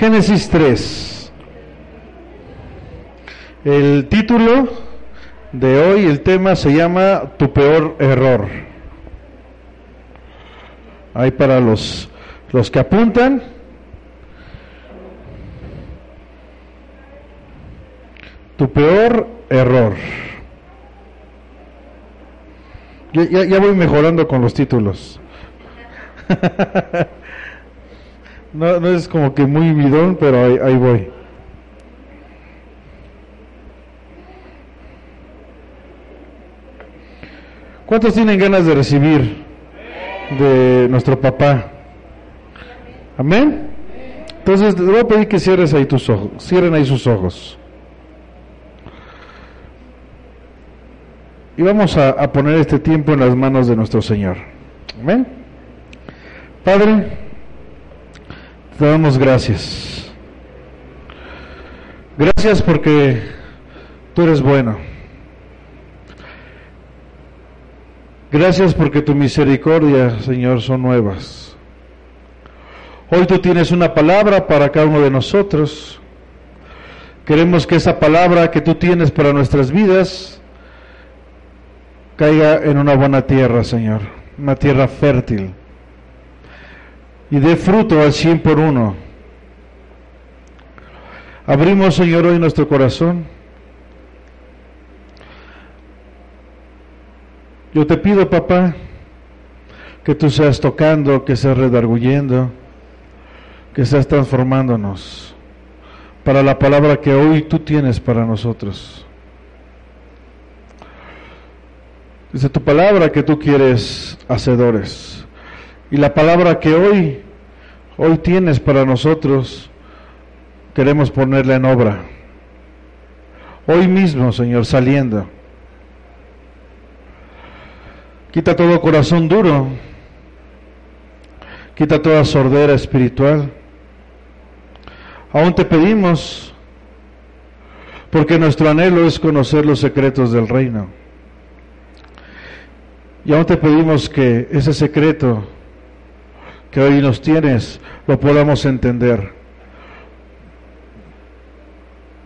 Génesis 3. El título de hoy, el tema se llama Tu peor error. Ahí para los, los que apuntan. Tu peor error. Ya, ya, ya voy mejorando con los títulos. No, no es como que muy bidón, pero ahí, ahí voy. ¿Cuántos tienen ganas de recibir de nuestro papá? Amén. Entonces les voy a pedir que cierres ahí tus ojos, cierren ahí sus ojos. Y vamos a, a poner este tiempo en las manos de nuestro Señor. Amén. Padre, te damos gracias. Gracias porque tú eres bueno. Gracias porque tu misericordia, Señor, son nuevas. Hoy tú tienes una palabra para cada uno de nosotros. Queremos que esa palabra que tú tienes para nuestras vidas caiga en una buena tierra, Señor, una tierra fértil y dé fruto al cien por uno. Abrimos, Señor, hoy nuestro corazón. Yo te pido, papá, que tú seas tocando, que seas redarguyendo, que seas transformándonos para la palabra que hoy tú tienes para nosotros. Dice tu palabra que tú quieres hacedores. Y la palabra que hoy, hoy tienes para nosotros, queremos ponerla en obra. Hoy mismo, Señor, saliendo. Quita todo corazón duro. Quita toda sordera espiritual. Aún te pedimos, porque nuestro anhelo es conocer los secretos del reino. Y aún te pedimos que ese secreto que hoy nos tienes lo podamos entender.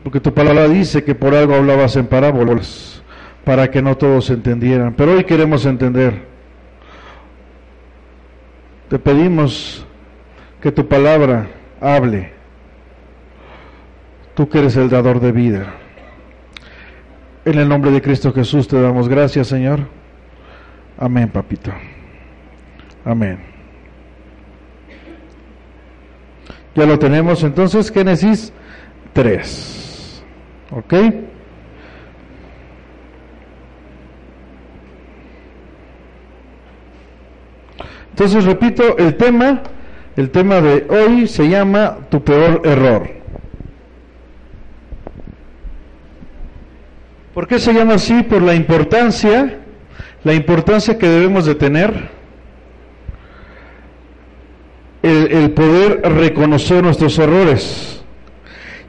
Porque tu palabra dice que por algo hablabas en parábolas, para que no todos entendieran. Pero hoy queremos entender. Te pedimos que tu palabra hable. Tú que eres el dador de vida. En el nombre de Cristo Jesús te damos gracias, Señor. Amén, papito. Amén. Ya lo tenemos entonces, Génesis 3. ¿Ok? Entonces, repito, el tema, el tema de hoy se llama tu peor error. ¿Por qué se llama así? Por la importancia, la importancia que debemos de tener el, poder reconocer nuestros errores.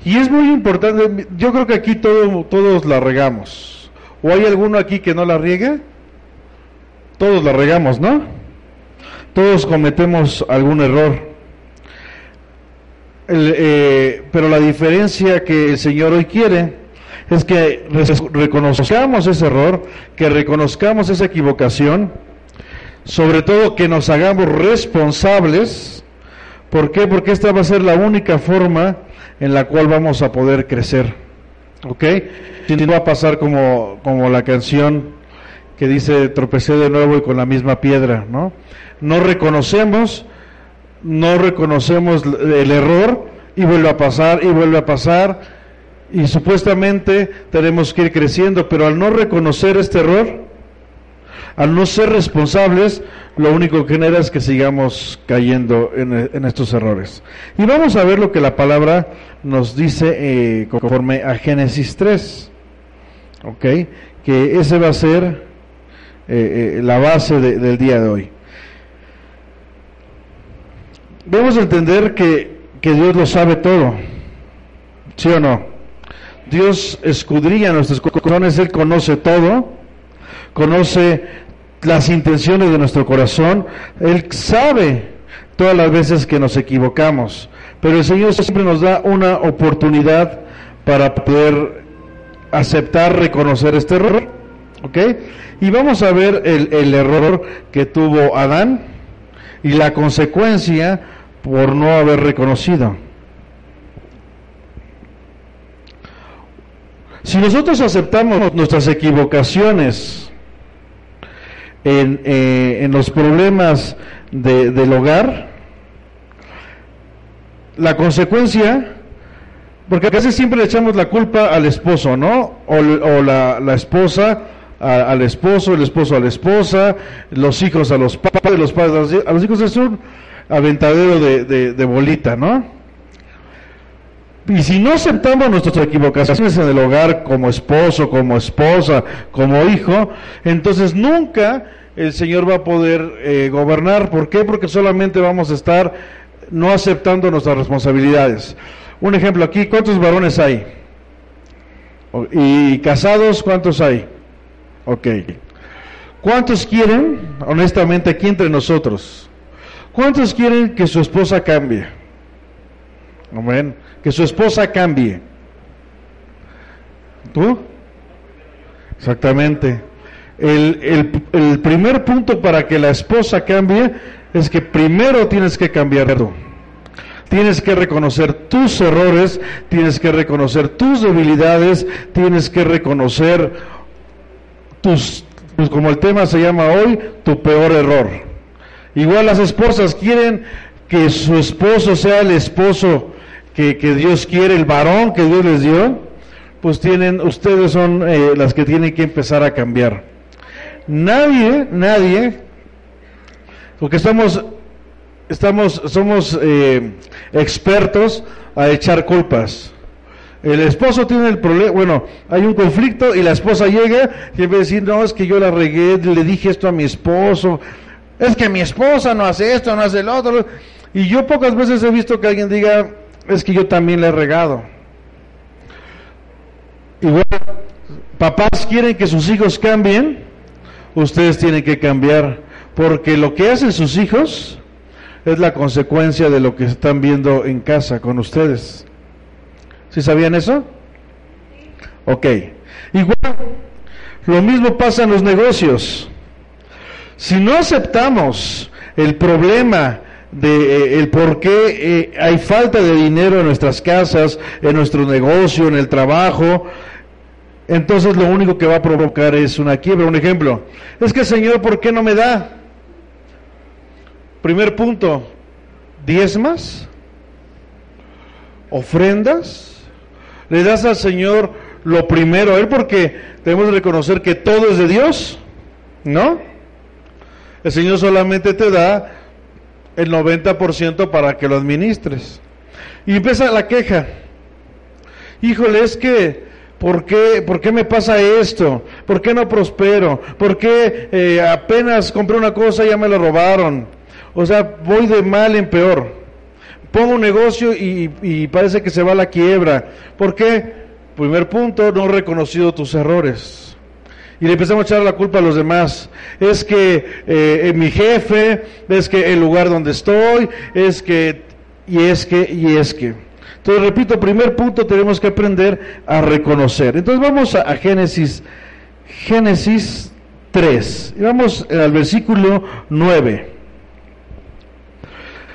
Y es muy importante, yo creo que aquí todo, todos la regamos. ¿O hay alguno aquí que no la riegue? Todos la regamos, ¿no? Todos cometemos algún error. Eh, pero la diferencia que el Señor hoy quiere es que reconozcamos ese error, que reconozcamos esa equivocación, sobre todo que nos hagamos responsables. ¿Por qué? Porque esta va a ser la única forma en la cual vamos a poder crecer. ¿Ok? Si no va a pasar como, como la canción que dice tropecé de nuevo y con la misma piedra, ¿no? No reconocemos, no reconocemos el error y vuelve a pasar y vuelve a pasar y supuestamente tenemos que ir creciendo, pero al no reconocer este error, al no ser responsables, lo único que genera es que sigamos cayendo en, estos errores. Y vamos a ver lo que la palabra nos dice eh, conforme a Génesis 3, ¿ok? Que ese va a ser eh, eh, la base de, del día de hoy. Debemos entender que, que Dios lo sabe todo, ¿sí o no? Dios escudriña nuestros corazones, Él conoce todo, conoce las intenciones de nuestro corazón, Él sabe todas las veces que nos equivocamos, pero el Señor siempre nos da una oportunidad para poder aceptar, reconocer este error. ¿Ok? Y vamos a ver el, el error que tuvo Adán y la consecuencia por no haber reconocido. Si nosotros aceptamos nuestras equivocaciones en, eh, en los problemas de, del hogar, la consecuencia, porque casi siempre le echamos la culpa al esposo, ¿no? O, o la, la, esposa al esposo, el esposo a la esposa, los hijos a los padres, los padres a los hijos, es un aventadero de, de, de bolita, ¿no? Y si no aceptamos nuestras equivocaciones en el hogar como esposo, como esposa, como hijo, entonces nunca el Señor va a poder eh, gobernar. ¿Por qué? Porque solamente vamos a estar no aceptando nuestras responsabilidades. Un ejemplo aquí, ¿cuántos varones hay? ¿Y casados cuántos hay? Ok. ¿Cuántos quieren, honestamente, aquí entre nosotros? ¿Cuántos quieren que su esposa cambie? Amén que su esposa cambie. ¿Tú? Exactamente. El, el, el, primer punto para que la esposa cambie es que primero tienes que cambiar. Tienes que reconocer tus errores, tienes que reconocer tus debilidades, tienes que reconocer tus, pues como el tema se llama hoy, tu peor error. Igual las esposas quieren que su esposo sea el esposo que, Dios quiere, el varón que Dios les dio, pues tienen, ustedes son eh, las que tienen que empezar a cambiar. Nadie, nadie, porque estamos, estamos, somos eh, expertos a echar culpas. El esposo tiene el problema, bueno, hay un conflicto y la esposa llega y en vez de decir, no, es que yo la regué, le dije esto a mi esposo, es que mi esposa no hace esto, no hace lo otro. Y yo pocas veces he visto que alguien diga, es que yo también le he regado. Igual, papás quieren que sus hijos cambien, ustedes tienen que cambiar, porque lo que hacen sus hijos es la consecuencia de lo que están viendo en casa con ustedes. ¿Sí sabían eso? Ok. Igual, lo mismo pasa en los negocios. Si no aceptamos el problema de eh, el por qué eh, hay falta de dinero en nuestras casas, en nuestro negocio, en el trabajo, entonces lo único que va a provocar es una quiebra. Un ejemplo, es que Señor, ¿por qué no me da? Primer punto, diezmas, ofrendas, le das al Señor lo primero a Él porque debemos reconocer que todo es de Dios, ¿no? El Señor solamente te da el 90% para que lo administres. Y empieza la queja. Híjole, es que, ¿por qué, ¿por qué me pasa esto? ¿Por qué no prospero? ¿Por qué eh, apenas compré una cosa y ya me lo robaron? O sea, voy de mal en peor. Pongo un negocio y, y parece que se va a la quiebra. ¿Por qué? Primer punto, no he reconocido tus errores y le empezamos a echar la culpa a los demás. Es que eh, mi jefe, es que el lugar donde estoy, es que, y es que, y es que. Entonces, repito, primer punto tenemos que aprender a reconocer. Entonces vamos a, Génesis, Génesis 3, y vamos al versículo 9.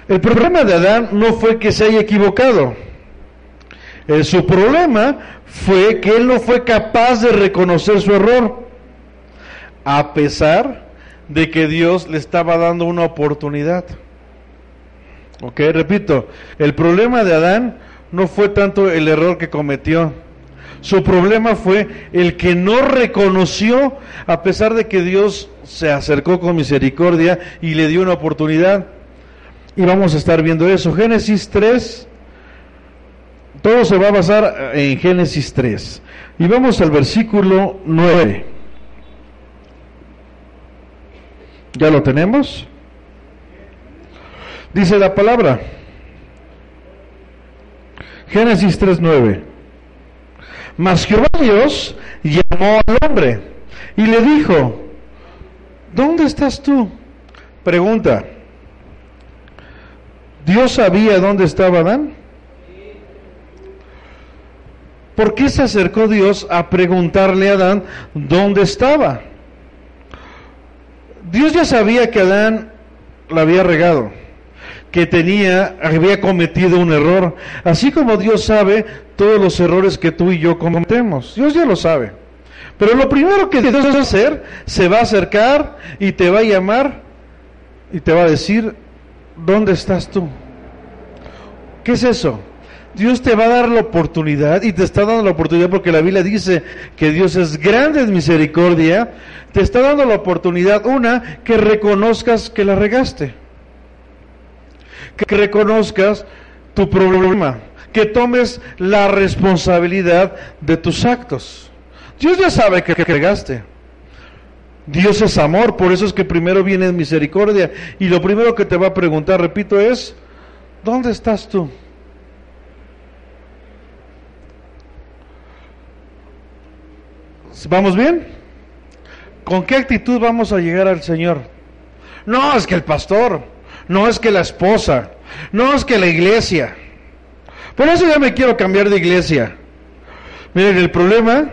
El problema de Adán no fue que se haya equivocado. Eh, su problema fue que él no fue capaz de reconocer su error a pesar de que Dios le estaba dando una oportunidad. Ok, repito, el problema de Adán no fue tanto el error que cometió, su problema fue el que no reconoció, a pesar de que Dios se acercó con misericordia y le dio una oportunidad. Y vamos a estar viendo eso. Génesis 3, todo se va a basar en Génesis 3. Y vamos al versículo 9. ¿Ya lo tenemos? Dice la palabra. Génesis 3.9. Mas Jehová Dios llamó al hombre y le dijo, ¿dónde estás tú? Pregunta, ¿Dios sabía dónde estaba Adán? ¿Por qué se acercó Dios a preguntarle a Adán dónde estaba? Dios ya sabía que Adán la había regado, que tenía, había cometido un error, así como Dios sabe todos los errores que tú y yo cometemos. Dios ya lo sabe. Pero lo primero que Dios va a hacer, se va a acercar y te va a llamar y te va a decir, ¿dónde estás tú? ¿Qué es eso? Dios te va a dar la oportunidad y te está dando la oportunidad porque la Biblia dice que Dios es grande en misericordia. Te está dando la oportunidad, una, que reconozcas que la regaste. Que reconozcas tu problema. Que tomes la responsabilidad de tus actos. Dios ya sabe que regaste. Dios es amor, por eso es que primero viene misericordia. Y lo primero que te va a preguntar, repito, es, ¿dónde estás tú? ¿Vamos bien? ¿Con qué actitud vamos a llegar al Señor? No es que el pastor, no es que la esposa, no es que la iglesia. Por eso ya me quiero cambiar de iglesia. Miren, el problema,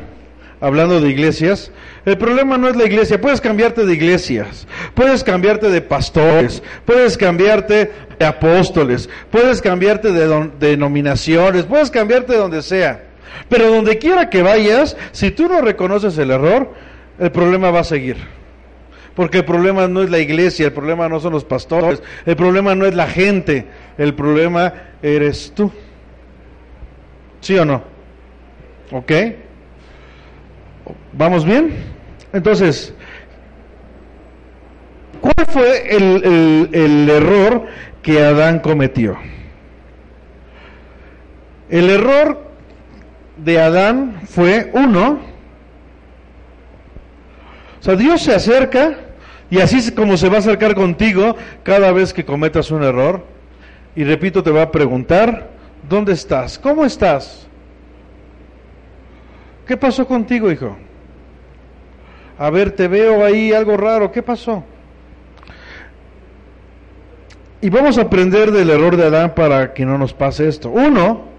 hablando de iglesias, el problema no es la iglesia. Puedes cambiarte de iglesias, puedes cambiarte de pastores, puedes cambiarte de apóstoles, puedes cambiarte de denominaciones, puedes cambiarte de donde sea. Pero donde quiera que vayas, si tú no reconoces el error, el problema va a seguir. Porque el problema no es la iglesia, el problema no son los pastores, el problema no es la gente, el problema eres tú. ¿Sí o no? ¿Ok? ¿Vamos bien? Entonces, ¿cuál fue el, el error que Adán cometió? El error de Adán fue uno. O sea, Dios se acerca y así es como se va a acercar contigo cada vez que cometas un error. Y repito, te va a preguntar, ¿dónde estás? ¿Cómo estás? ¿Qué pasó contigo, hijo? A ver, te veo ahí algo raro. ¿Qué pasó? Y vamos a aprender del error de Adán para que no nos pase esto. Uno,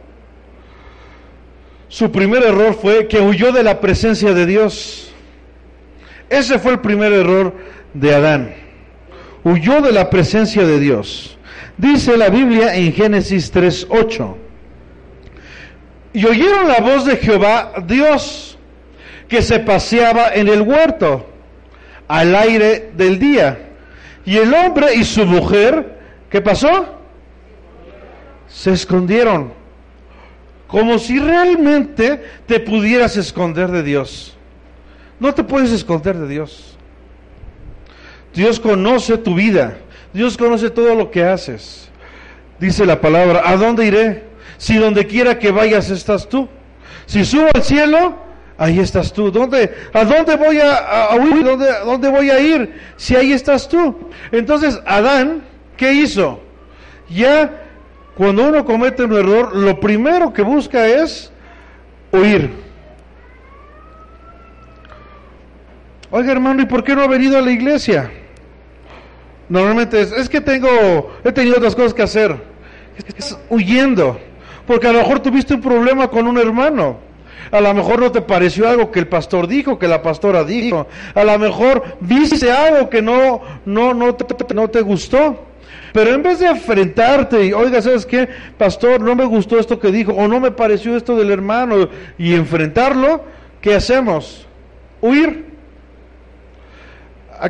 su primer error fue que huyó de la presencia de Dios. Ese fue el primer error de Adán. Huyó de la presencia de Dios. Dice la Biblia en Génesis 3:8. Y oyeron la voz de Jehová Dios que se paseaba en el huerto al aire del día. Y el hombre y su mujer, ¿qué pasó? Se escondieron como si realmente te pudieras esconder de Dios. No te puedes esconder de Dios. Dios conoce tu vida. Dios conoce todo lo que haces. Dice la palabra, ¿a dónde iré? Si donde quiera que vayas estás tú. Si subo al cielo, ahí estás tú. ¿Dónde, ¿A dónde voy a, huir? ¿Dónde, ¿Dónde voy a ir? Si ahí estás tú. Entonces, Adán, ¿qué hizo? Ya cuando uno comete un error, lo primero que busca es huir. Oiga hermano, ¿y por qué no ha venido a la iglesia? Normalmente es, es que tengo, he tenido otras cosas que hacer. Es, huyendo. Porque a lo mejor tuviste un problema con un hermano. A lo mejor no te pareció algo que el pastor dijo, que la pastora dijo. A lo mejor viste algo que no, no, no, no te gustó. Pero en vez de enfrentarte y, oiga, ¿sabes qué? Pastor, no me gustó esto que dijo, o no me pareció esto del hermano, y enfrentarlo, ¿qué hacemos? Huir.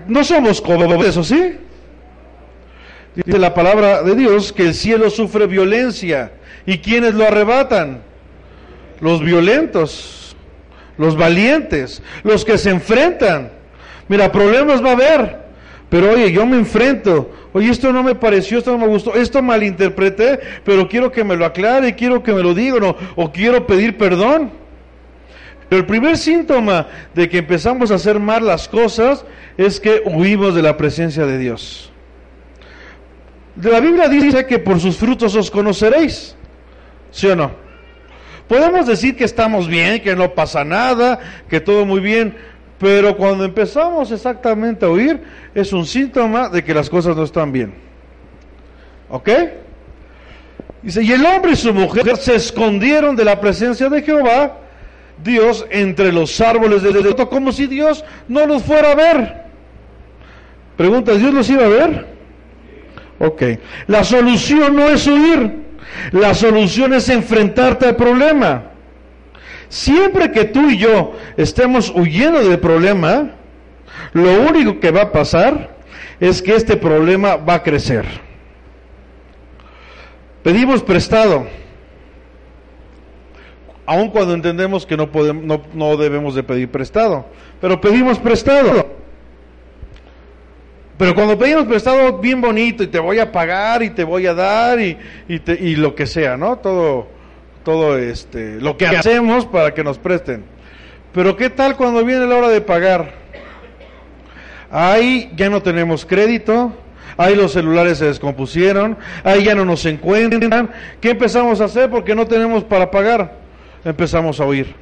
No somos como eso, ¿sí? Dice la palabra de Dios que el cielo sufre violencia. ¿Y quiénes lo arrebatan? Los violentos, los valientes, los que se enfrentan. Mira, problemas va a haber, pero oye, yo me enfrento, Oye, esto no me pareció, esto no me gustó, esto malinterpreté, pero quiero que me lo aclare, quiero que me lo diga, o quiero pedir perdón. Pero el primer síntoma de que empezamos a hacer mal las cosas es que huimos de la presencia de Dios. La Biblia dice que por sus frutos os conoceréis. ¿Sí o no? Podemos decir que estamos bien, que no pasa nada, que todo muy bien, pero cuando empezamos exactamente a huir, es un síntoma de que las cosas no están bien. ¿Ok? Dice, y el hombre y su mujer se escondieron de la presencia de Jehová, Dios, entre los árboles del desierto, como si Dios no los fuera a ver. Pregunta, ¿Dios los iba a ver? Ok. La solución no es huir. La solución es enfrentarte al problema. Siempre que tú y yo estemos huyendo del problema, lo único que va a pasar es que este problema va a crecer. Pedimos prestado, aun cuando entendemos que no, podemos, no, debemos de pedir prestado, pero pedimos prestado. Pero cuando pedimos prestado, bien bonito, y te voy a pagar, y te voy a dar, y, y lo que sea, ¿no? Todo, todo este, lo que hacemos para que nos presten. Pero ¿qué tal cuando viene la hora de pagar? Ahí ya no tenemos crédito, ahí los celulares se descompusieron, ahí ya no nos encuentran. ¿Qué empezamos a hacer? Porque no tenemos para pagar. Empezamos a huir.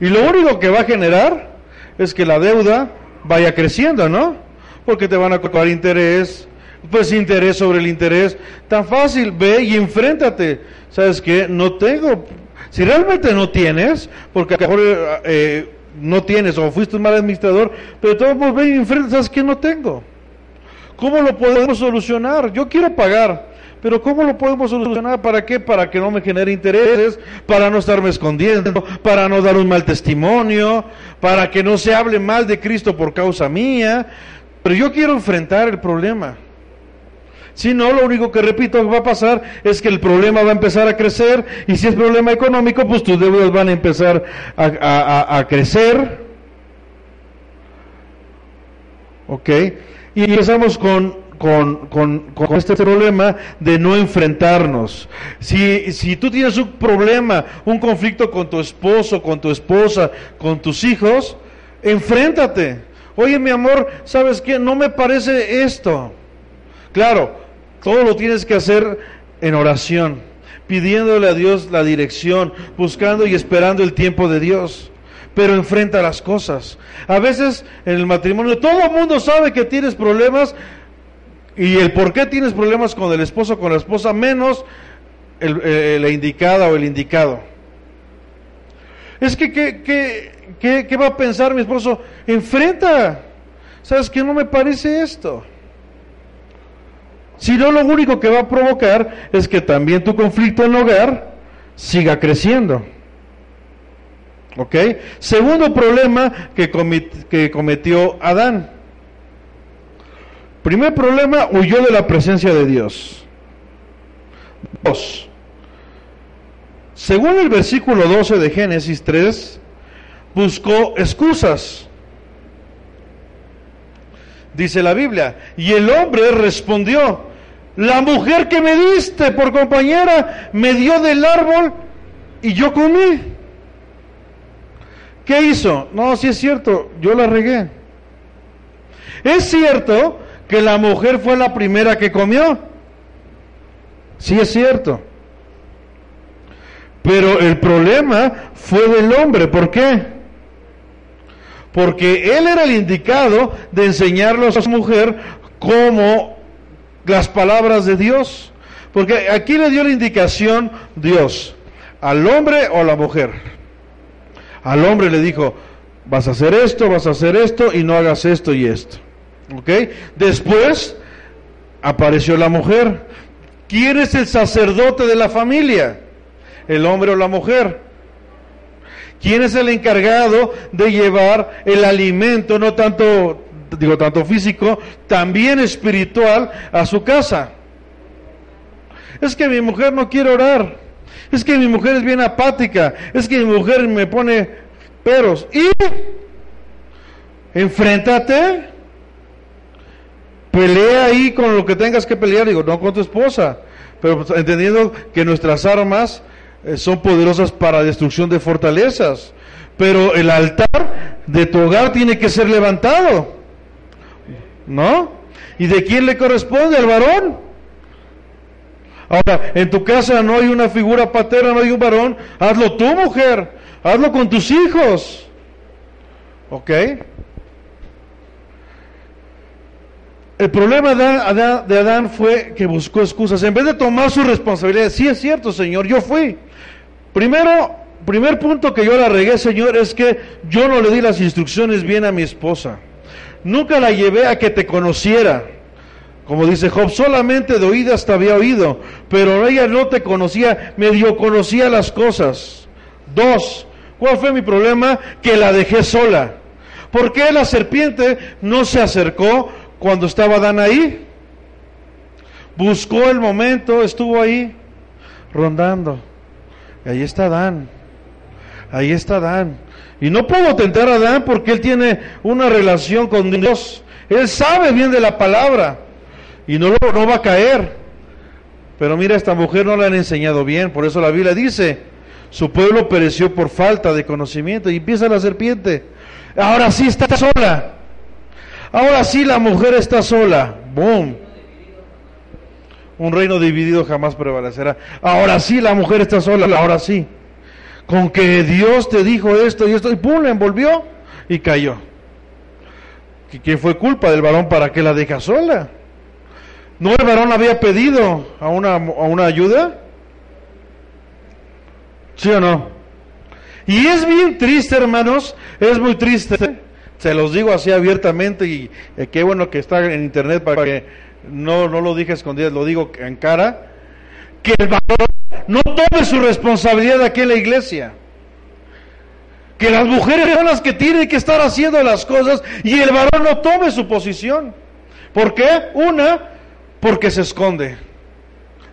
Y lo único que va a generar es que la deuda vaya creciendo, ¿no? Porque te van a cobrar interés, pues interés sobre el interés. Tan fácil, ve y enfréntate. ¿Sabes qué? No tengo. Si realmente no tienes, porque a lo mejor eh, no tienes o fuiste un mal administrador, pero todos ve y enfréntate, ¿sabes qué? No tengo. ¿Cómo lo podemos solucionar? Yo quiero pagar, pero ¿cómo lo podemos solucionar? ¿Para qué? Para que no me genere intereses, para no estarme escondiendo, para no dar un mal testimonio, para que no se hable mal de Cristo por causa mía. Pero yo quiero enfrentar el problema. Si no, lo único que repito va a pasar es que el problema va a empezar a crecer y si es problema económico, pues tus deudas van a empezar a, crecer. ¿Ok? Y empezamos con, con, con, este problema de no enfrentarnos. Si, si tú tienes un problema, un conflicto con tu esposo, con tu esposa, con tus hijos, enfréntate. Oye, mi amor, ¿sabes qué? No me parece esto. Claro, todo lo tienes que hacer en oración, pidiéndole a Dios la dirección, buscando y esperando el tiempo de Dios. Pero enfrenta las cosas. A veces en el matrimonio todo el mundo sabe que tienes problemas y el por qué tienes problemas con el esposo con la esposa, menos el, eh, la indicada o el indicado. Es que, ¿qué, qué va a pensar mi esposo? Enfrenta. ¿Sabes qué? No me parece esto. Si no, lo único que va a provocar es que también tu conflicto en hogar siga creciendo. ¿Ok? Segundo problema que, que cometió Adán. Primer problema, huyó de la presencia de Dios. Dos. Según el versículo 12 de Génesis 3, buscó excusas. Dice la Biblia, y el hombre respondió, la mujer que me diste por compañera me dio del árbol y yo comí. ¿Qué hizo? No, sí es cierto, yo la regué. Es cierto que la mujer fue la primera que comió. Sí es cierto. Pero el problema fue del hombre. ¿Por qué? Porque él era el indicado de enseñarle a su mujer cómo las palabras de Dios. Porque aquí le dio la indicación Dios, al hombre o a la mujer. Al hombre le dijo, vas a hacer esto, vas a hacer esto y no hagas esto y esto. ¿Ok? Después apareció la mujer. ¿Quién es el sacerdote de la familia? ¿El hombre o la mujer? ¿Quién es el encargado de llevar el alimento, no tanto digo, tanto físico, también espiritual a su casa. Es que mi mujer no quiere orar. Es que mi mujer es bien apática. Es que mi mujer me pone peros. Y enfréntate. Pelea ahí con lo que tengas que pelear. Digo, no con tu esposa. Pero pues, entendiendo que nuestras armas son poderosas para destrucción de fortalezas. Pero el altar de tu hogar tiene que ser levantado. ¿No? ¿Y de quién le corresponde? ¿Al varón? Ahora, en tu casa no hay una figura paterna, no hay un varón. Hazlo tú, mujer. Hazlo con tus hijos. ¿Ok? El problema de Adán, fue que buscó excusas. En vez de tomar su responsabilidad, sí es cierto, Señor, yo fui. Primero, primer punto que yo la regué, Señor, es que yo no le di las instrucciones bien a mi esposa. Nunca la llevé a que te conociera. Como dice Job, solamente de oídas te había oído, pero ella no te conocía, medio conocía las cosas. Dos, ¿cuál fue mi problema? Que la dejé sola. ¿Por qué la serpiente no se acercó cuando estaba Dan ahí? Buscó el momento, estuvo ahí, rondando. Y ahí está Dan. Ahí está Dan. Y no puedo tentar a Dan porque él tiene una relación con Dios. Él sabe bien de la palabra y no, no va a caer. Pero mira, esta mujer no la han enseñado bien, por eso la Biblia dice, su pueblo pereció por falta de conocimiento y empieza la serpiente. Ahora sí está sola. Ahora sí la mujer está sola. Boom. Un reino dividido jamás prevalecerá. Ahora sí la mujer está sola, ahora sí. Con que Dios te dijo esto y esto, y pum, la envolvió y cayó. ¿Qué fue culpa del varón para que la deja sola? ¿No el varón había pedido a una, a una ayuda? ¿Sí o no? Y es bien triste, hermanos, es muy triste. Se los digo así abiertamente y eh, qué bueno que está en internet para que no, no lo dije escondidas, lo digo en cara. Que el varón no tome su responsabilidad aquí en la iglesia. Que las mujeres son las que tienen que estar haciendo las cosas y el varón no tome su posición. ¿Por qué? Una, porque se esconde.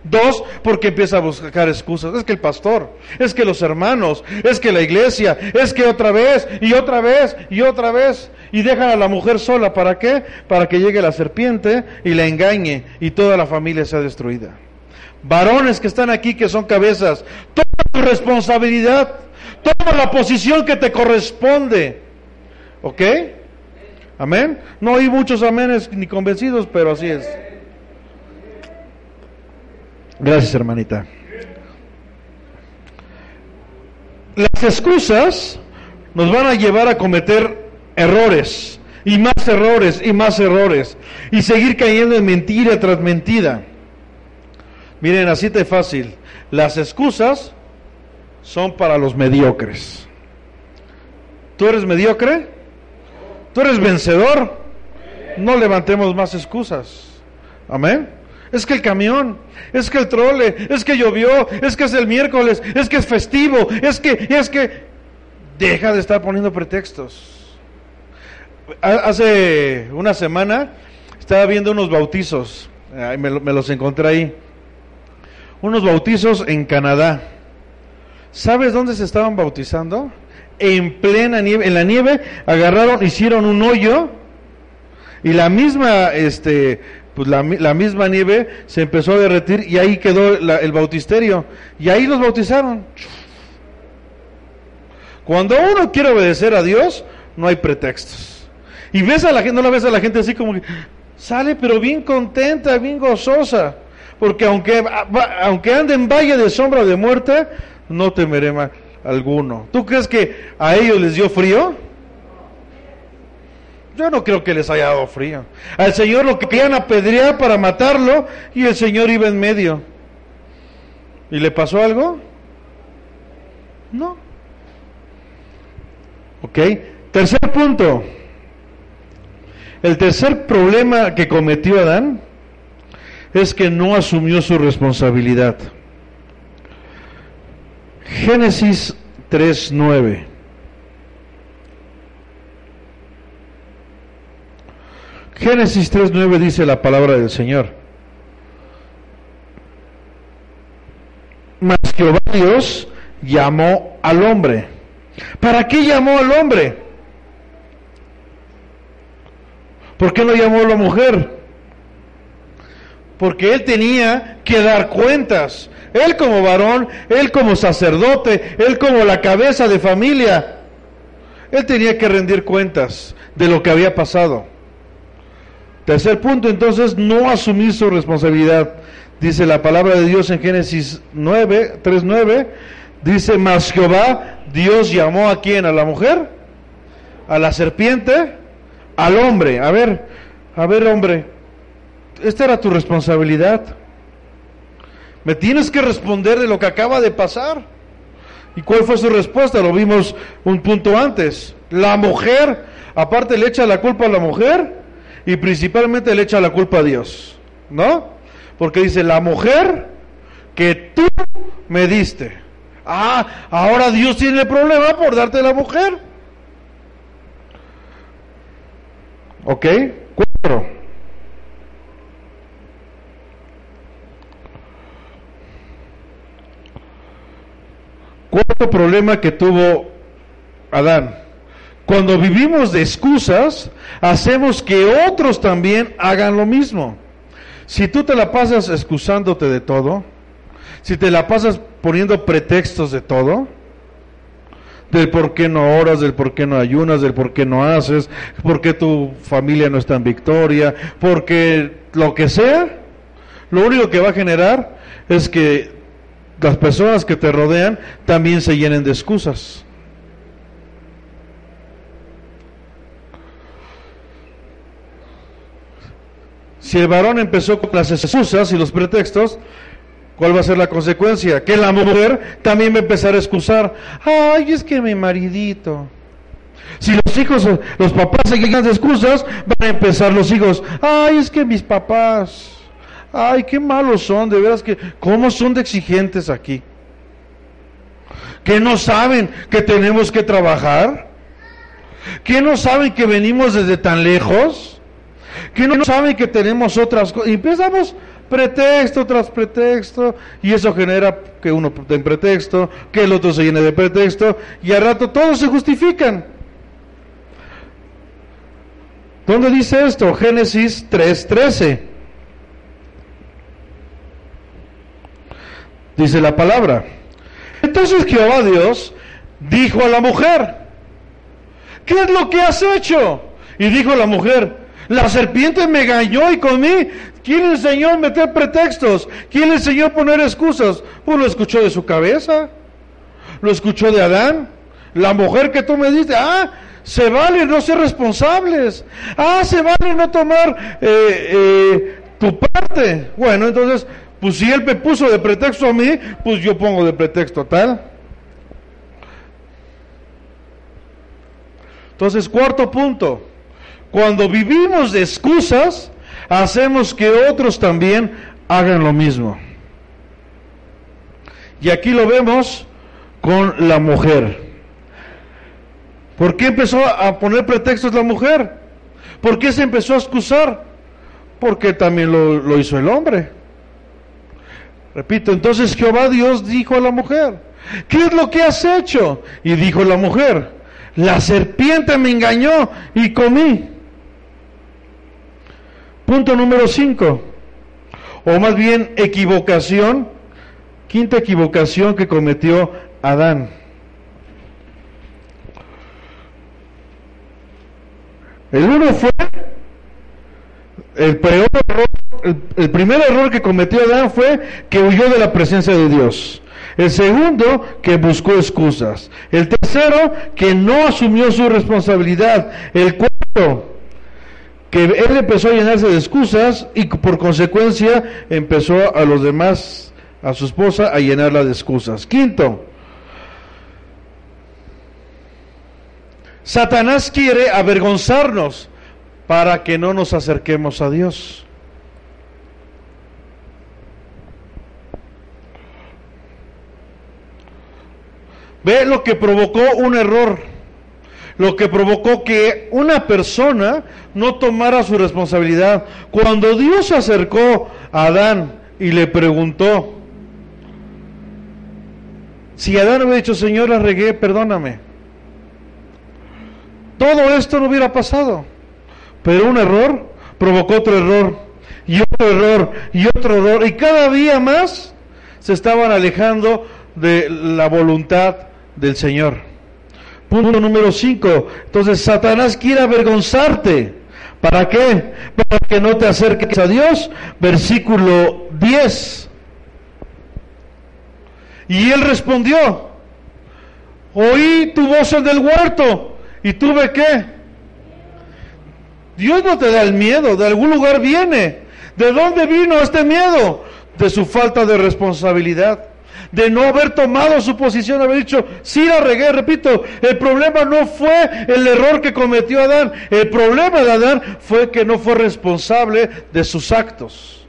Dos, porque empieza a buscar excusas. Es que el pastor, es que los hermanos, es que la iglesia, es que otra vez y otra vez y otra vez. Y dejan a la mujer sola. ¿Para qué? Para que llegue la serpiente y la engañe y toda la familia sea destruida. Varones que están aquí, que son cabezas, toma tu responsabilidad, toma la posición que te corresponde. ¿Ok? Amén. No hay muchos amenes ni convencidos, pero así es. Gracias, hermanita. Las excusas nos van a llevar a cometer errores y más errores y más errores y seguir cayendo en mentira tras mentira. Miren, así de fácil. Las excusas son para los mediocres. ¿Tú eres mediocre? ¿Tú eres vencedor? No levantemos más excusas. Amén. Es que el camión, es que el trole, es que llovió, es que es el miércoles, es que es festivo, es que, es que... Deja de estar poniendo pretextos. Hace una semana estaba viendo unos bautizos, me, los encontré ahí. Unos bautizos en Canadá. ¿Sabes dónde se estaban bautizando? En plena nieve, en la nieve agarraron, hicieron un hoyo y la misma este pues la, misma nieve se empezó a derretir y ahí quedó el bautisterio. Y ahí los bautizaron. Cuando uno quiere obedecer a Dios, no hay pretextos. Y ves a la gente, no la ves a la gente así como que sale pero bien contenta, bien gozosa. Porque aunque, aunque ande en valle de sombra de muerte, no temeré mal alguno. ¿Tú crees que a ellos les dio frío? Yo no creo que les haya dado frío. Al Señor lo que querían apedrear para matarlo y el Señor iba en medio. ¿Y le pasó algo? No. ¿Ok? Tercer punto. El tercer problema que cometió Adán es que no asumió su responsabilidad. Génesis 3.9. Génesis 3.9 dice la palabra del Señor. Mas Jehová Dios llamó al hombre. ¿Para qué llamó al hombre? ¿Por qué no llamó a la mujer? Porque él tenía que dar cuentas. Él como varón, él como sacerdote, él como la cabeza de familia. Él tenía que rendir cuentas de lo que había pasado. Tercer punto, entonces, no asumir su responsabilidad. Dice la palabra de Dios en Génesis 9, 3.9, dice, mas Jehová, Dios llamó a quién, a la mujer, a la serpiente, al hombre. A ver, a ver hombre, esta era tu responsabilidad. Me tienes que responder de lo que acaba de pasar. ¿Y cuál fue su respuesta? Lo vimos un punto antes. La mujer, aparte le echa la culpa a la mujer y principalmente le echa la culpa a Dios. ¿No? Porque dice, la mujer que tú me diste. Ah, ahora Dios tiene problema por darte la mujer. ¿Ok? Cuatro. Cuarto problema que tuvo Adán. Cuando vivimos de excusas, hacemos que otros también hagan lo mismo. Si tú te la pasas excusándote de todo, si te la pasas poniendo pretextos de todo, del por qué no oras, del por qué no ayunas, del por qué no haces, por qué tu familia no está en victoria, porque lo que sea, lo único que va a generar es que las personas que te rodean también se llenen de excusas. Si el varón empezó con las excusas y los pretextos, ¿cuál va a ser la consecuencia? Que la mujer también va a empezar a excusar. Ay, es que mi maridito. Si los hijos, los papás se de excusas, van a empezar los hijos. Ay, es que mis papás. Ay, qué malos son, de veras que, ¿cómo son de exigentes aquí? ¿Que no saben que tenemos que trabajar? ¿Que no saben que venimos desde tan lejos? ¿Que no saben que tenemos otras cosas? Y empezamos pretexto tras pretexto, y eso genera que uno tenga pretexto, que el otro se llene de pretexto, y al rato todos se justifican. ¿Dónde dice esto? Génesis 3:13. dice la palabra. Entonces Jehová Dios dijo a la mujer, ¿qué es lo que has hecho? Y dijo la mujer, la serpiente me engañó y comí. ¿Quién le enseñó a meter pretextos? ¿Quién le enseñó a poner excusas? Pues lo escuchó de su cabeza, lo escuchó de Adán. La mujer que tú me diste, ah, se vale no ser responsables. Ah, se vale no tomar eh, eh, tu parte. Bueno, entonces pues si él me puso de pretexto a mí, pues yo pongo de pretexto tal. Entonces, cuarto punto, cuando vivimos de excusas, hacemos que otros también hagan lo mismo. Y aquí lo vemos con la mujer. ¿Por qué empezó a poner pretextos la mujer? ¿Por qué se empezó a excusar? Porque también lo, lo hizo el hombre. Repito, entonces Jehová Dios dijo a la mujer, ¿qué es lo que has hecho? Y dijo la mujer, la serpiente me engañó y comí. Punto número 5, o más bien equivocación, quinta equivocación que cometió Adán. El uno fue el peor error el, primer error que cometió Adán fue que huyó de la presencia de Dios. El segundo, que buscó excusas. El tercero, que no asumió su responsabilidad. El cuarto, que él empezó a llenarse de excusas y por consecuencia empezó a los demás, a su esposa, a llenarla de excusas. Quinto, Satanás quiere avergonzarnos para que no nos acerquemos a Dios. Ve lo que provocó un error, lo que provocó que una persona no tomara su responsabilidad. Cuando Dios se acercó a Adán y le preguntó, si Adán hubiera dicho, Señor, la regué, perdóname, todo esto no hubiera pasado. Pero un error provocó otro error, y otro error, y otro error, y cada día más se estaban alejando de la voluntad del Señor. Punto número 5. Entonces Satanás quiere avergonzarte. ¿Para qué? Para que no te acerques a Dios. Versículo 10. Y él respondió, oí tu voz en el huerto y tuve qué. Dios no te da el miedo, de algún lugar viene. ¿De dónde vino este miedo? De su falta de responsabilidad de no haber tomado su posición, haber dicho, sí la regué, repito, el problema no fue el error que cometió Adán, el problema de Adán fue que no fue responsable de sus actos.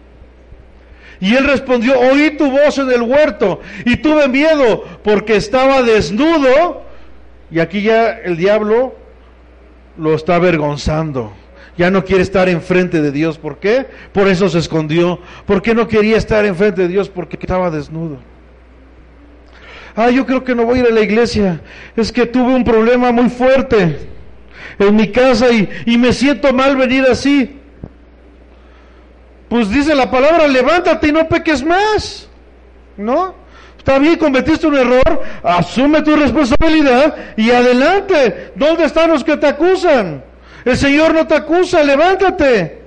Y él respondió, oí tu voz en el huerto y tuve miedo porque estaba desnudo. Y aquí ya el diablo lo está avergonzando. Ya no quiere estar enfrente de Dios. ¿Por qué? Por eso se escondió. ¿Por qué no quería estar enfrente de Dios? Porque estaba desnudo. Ah, yo creo que no voy a ir a la iglesia. Es que tuve un problema muy fuerte en mi casa y, y me siento mal venir así. Pues dice la palabra, levántate y no peques más. ¿No? Está bien, cometiste un error, asume tu responsabilidad y adelante. ¿Dónde están los que te acusan? El Señor no te acusa, levántate.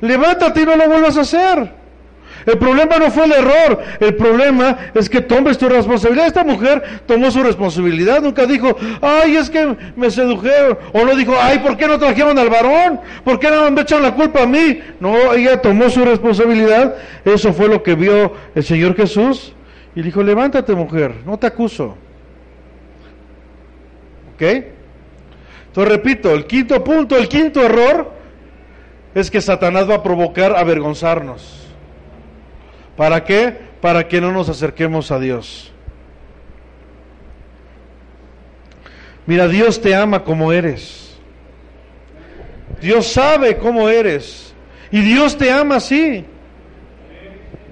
Levántate y no lo vuelvas a hacer. El problema no fue el error, el problema es que tomes tu responsabilidad. Esta mujer tomó su responsabilidad, nunca dijo, ay, es que me sedujeron, o no dijo, ay, ¿por qué no trajeron al varón? ¿Por qué no me echan la culpa a mí? No, ella tomó su responsabilidad, eso fue lo que vio el Señor Jesús, y dijo, levántate mujer, no te acuso. ¿Ok? Entonces repito, el quinto punto, el quinto error, es que Satanás va a provocar avergonzarnos. ¿Para qué? Para que no nos acerquemos a Dios. Mira, Dios te ama como eres. Dios sabe cómo eres. Y Dios te ama así.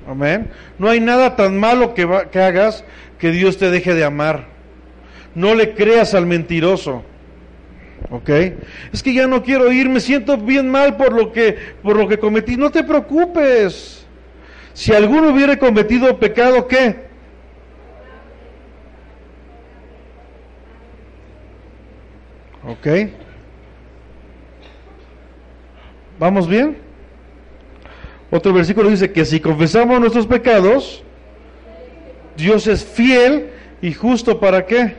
Amén. No hay nada tan malo que, que hagas que Dios te deje de amar. No le creas al mentiroso. ¿Ok? Es que ya no quiero ir, me siento bien mal por lo que, por lo que cometí. No te preocupes. Si alguno hubiera cometido pecado, ¿qué? ¿Ok? ¿Vamos bien? Otro versículo dice que si confesamos nuestros pecados, Dios es fiel y justo para qué?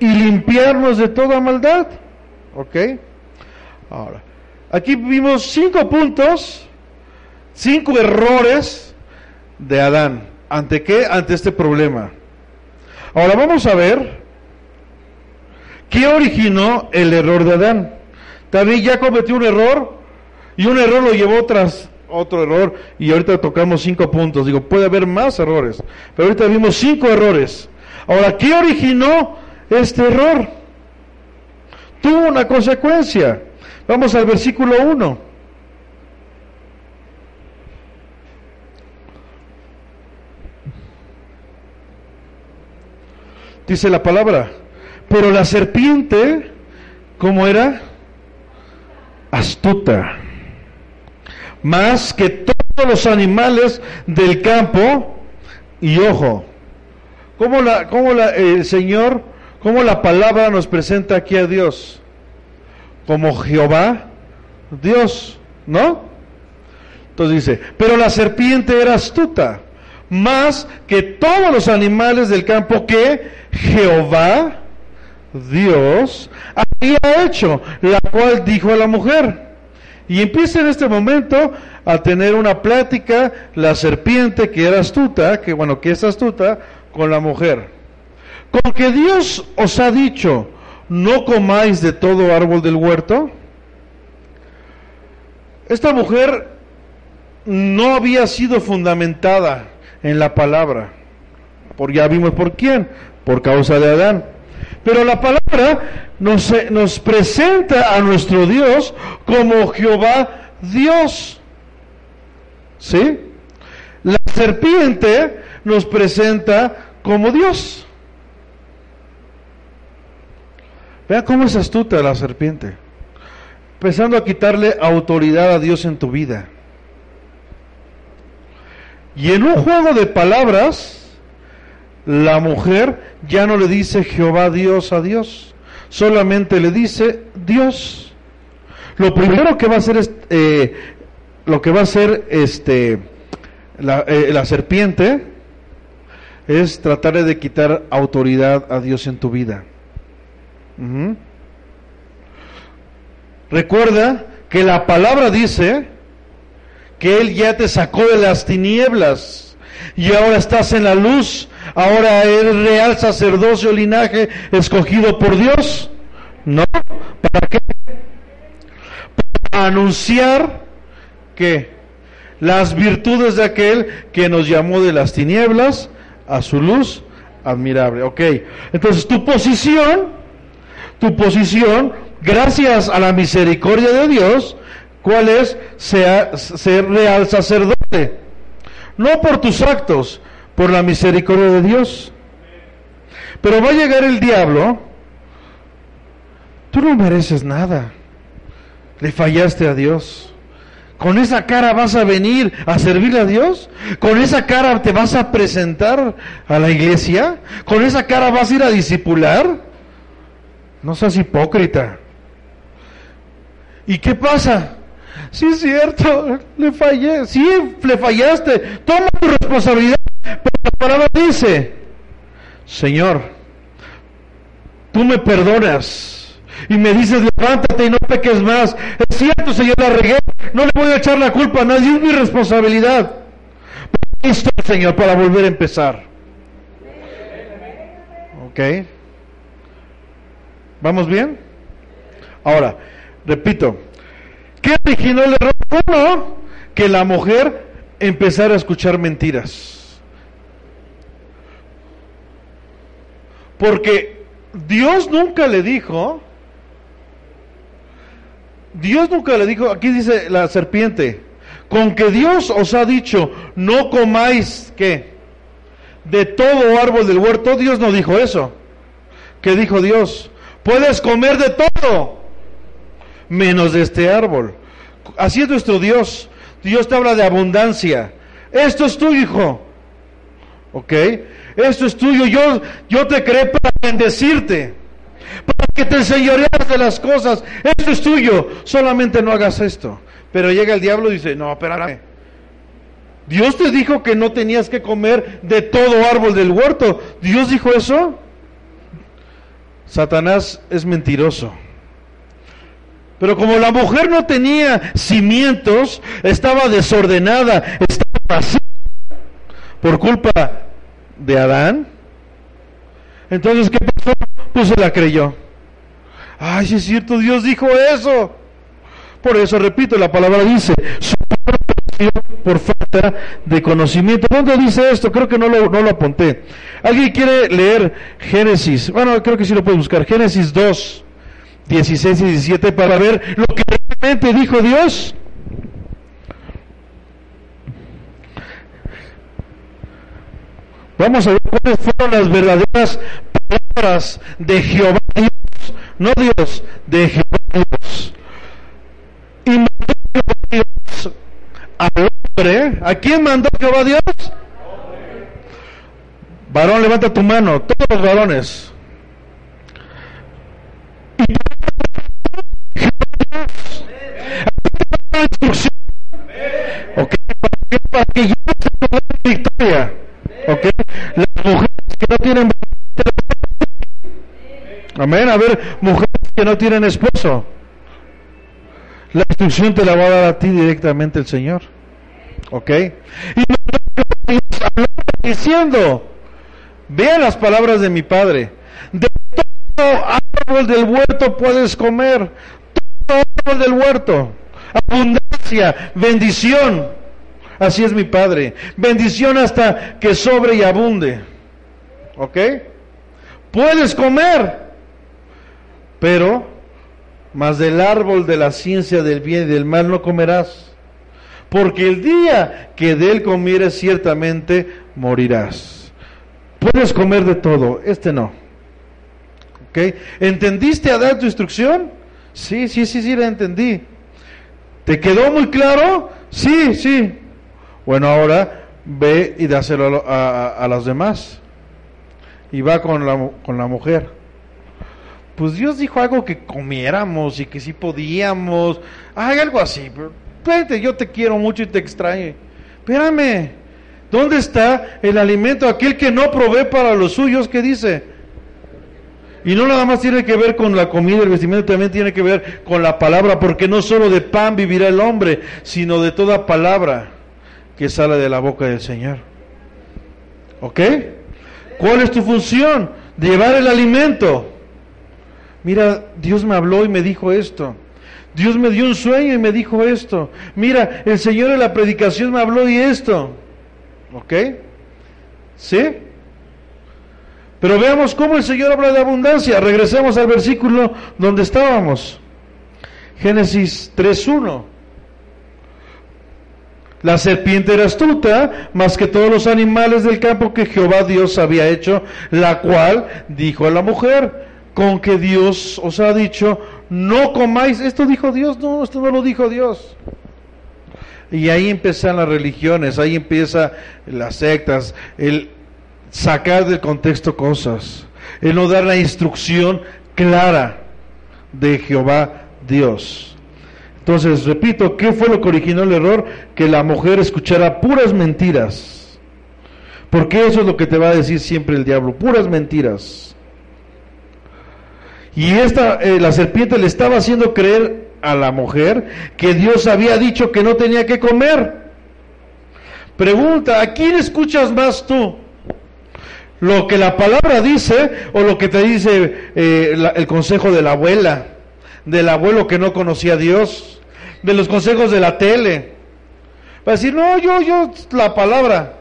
Y limpiarnos de toda maldad. ¿Ok? Ahora, aquí vimos cinco puntos Cinco errores de Adán. ¿Ante qué? Ante este problema. Ahora vamos a ver qué originó el error de Adán. David ya cometió un error y un error lo llevó tras otro error y ahorita tocamos cinco puntos. Digo, puede haber más errores, pero ahorita vimos cinco errores. Ahora, ¿qué originó este error? Tuvo una consecuencia. Vamos al versículo 1. Dice la palabra. Pero la serpiente, ¿cómo era? Astuta. Más que todos los animales del campo. Y ojo, ¿cómo, la, cómo la, el Señor, cómo la palabra nos presenta aquí a Dios? Como Jehová, Dios, ¿no? Entonces dice, pero la serpiente era astuta más que todos los animales del campo que Jehová, Dios, había hecho, la cual dijo a la mujer. Y empieza en este momento a tener una plática la serpiente que era astuta, que bueno, que es astuta, con la mujer. Con que Dios os ha dicho, no comáis de todo árbol del huerto. Esta mujer no había sido fundamentada en la palabra. Por ya vimos por quién, por causa de Adán. Pero la palabra nos, eh, nos presenta a nuestro Dios como Jehová Dios. ¿Sí? La serpiente nos presenta como Dios. Vea cómo es astuta la serpiente. Empezando a quitarle autoridad a Dios en tu vida. Y en un juego de palabras, la mujer ya no le dice Jehová Dios a Dios, solamente le dice Dios. Lo primero que va a hacer es, eh, lo que va a hacer este, eh, la serpiente es tratar de quitar autoridad a Dios en tu vida. Recuerda que la palabra dice que Él ya te sacó de las tinieblas y ahora estás en la luz, ahora eres real sacerdocio, linaje escogido por Dios. No, ¿para qué? Para anunciar que las virtudes de aquel que nos llamó de las tinieblas a su luz admirable. Ok, entonces tu posición, tu posición, gracias a la misericordia de Dios, ¿cuál es? Sea, ser real sacerdote. No por tus actos, por la misericordia de Dios. Pero va a llegar el diablo, tú no mereces nada, le fallaste a Dios. ¿Con esa cara vas a venir a servir a Dios? ¿Con esa cara te vas a presentar a la iglesia? ¿Con esa cara vas a ir a discipular? No seas hipócrita. ¿Y qué pasa? Sí es cierto, le fallé. Sí, le fallaste. Toma tu responsabilidad. Pero la palabra dice, Señor, tú me perdonas y me dices, levántate y no peques más. Es cierto, Señor, la regué. No le voy a echar la culpa a nadie, es mi responsabilidad. Pero estoy, Señor, para volver a empezar. ¿Ok? ¿Vamos bien? Ahora, repito, ¿qué originó el error? Uno, que la mujer empezara a escuchar mentiras. Porque Dios nunca le dijo Dios nunca le dijo, aquí dice la serpiente, con que Dios os ha dicho, no comáis, ¿qué? De todo árbol del huerto, Dios no dijo eso. ¿Qué dijo Dios? Puedes comer de todo, menos de este árbol. Así es nuestro Dios. Dios te habla de abundancia. Esto es tu hijo. ¿Ok? Esto es tuyo. Yo, yo te creé para bendecirte para que te enseñoreas de las cosas. Esto es tuyo, solamente no hagas esto. Pero llega el diablo y dice, no, espérame. Dios te dijo que no tenías que comer de todo árbol del huerto. ¿Dios dijo eso? Satanás es mentiroso. Pero como la mujer no tenía cimientos, estaba desordenada, estaba vacía por culpa de Adán, entonces, ¿qué pasó? Pues se la creyó. Ay, sí es cierto, Dios dijo eso. Por eso, repito, la palabra dice, por falta de conocimiento. ¿Dónde dice esto? Creo que no lo, no lo apunté. ¿Alguien quiere leer Génesis? Bueno, creo que sí lo puede buscar. Génesis 2, 16 y 17 para ver lo que realmente dijo Dios. Vamos a ver cuáles fueron las verdaderas palabras de Jehová Dios, no Dios, de Jehová Dios. Y mandó Dios al hombre, ¿a quién mandó Jehová Dios? Varón, levanta tu mano, todos los varones. Y Jehová Dios, la instrucción, para que, yo se victoria. ¿Ok? Las mujeres que no tienen... Amén. A ver, mujeres que no tienen esposo. La instrucción te la va a dar a ti directamente el Señor. ¿Ok? Y diciendo, vean las palabras de mi Padre. De todo árbol del huerto puedes comer. Árbol del huerto. Abundancia, bendición Así es mi Padre. Bendición hasta que sobre y abunde. ¿Ok? Puedes comer, pero más del árbol de la ciencia del bien y del mal no comerás. Porque el día que de él comieres ciertamente morirás. Puedes comer de todo, este no. ¿Ok? ¿Entendiste a dar tu instrucción? Sí, sí, sí, sí, la entendí. ¿Te quedó muy claro? Sí, sí. Bueno, ahora ve y dáselo a, a, las demás. Y va con la, con la mujer. Pues Dios dijo algo que comiéramos y que sí podíamos. Hay algo así. Vete, yo te quiero mucho y te extraño. Espérame. ¿Dónde está el alimento? Aquel que no provee para los suyos, ¿qué dice? Y no nada más tiene que ver con la comida, el vestimiento, también tiene que ver con la palabra, porque no solo de pan vivirá el hombre, sino de toda palabra que sale de la boca del Señor. ¿Ok? ¿Cuál es tu función? Llevar el alimento. Mira, Dios me habló y me dijo esto. Dios me dio un sueño y me dijo esto. Mira, el Señor en la predicación me habló y esto. ¿Ok? ¿Sí? Pero veamos cómo el Señor habla de abundancia. Regresemos al versículo donde estábamos. Génesis 3.1. La serpiente era astuta más que todos los animales del campo que Jehová Dios había hecho, la cual dijo a la mujer, con que Dios os ha dicho, no comáis, esto dijo Dios, no, esto no lo dijo Dios. Y ahí empiezan las religiones, ahí empiezan las sectas, el sacar del contexto cosas, el no dar la instrucción clara de Jehová Dios. Entonces, repito, ¿qué fue lo que originó el error? Que la mujer escuchara puras mentiras. Porque eso es lo que te va a decir siempre el diablo, puras mentiras. Y esta, eh, la serpiente le estaba haciendo creer a la mujer que Dios había dicho que no tenía que comer. Pregunta, ¿a quién escuchas más tú? ¿Lo que la palabra dice o lo que te dice eh, el consejo de la abuela? Del abuelo que no conocía a Dios de los consejos de la tele. Va a decir, no, yo, yo, la palabra.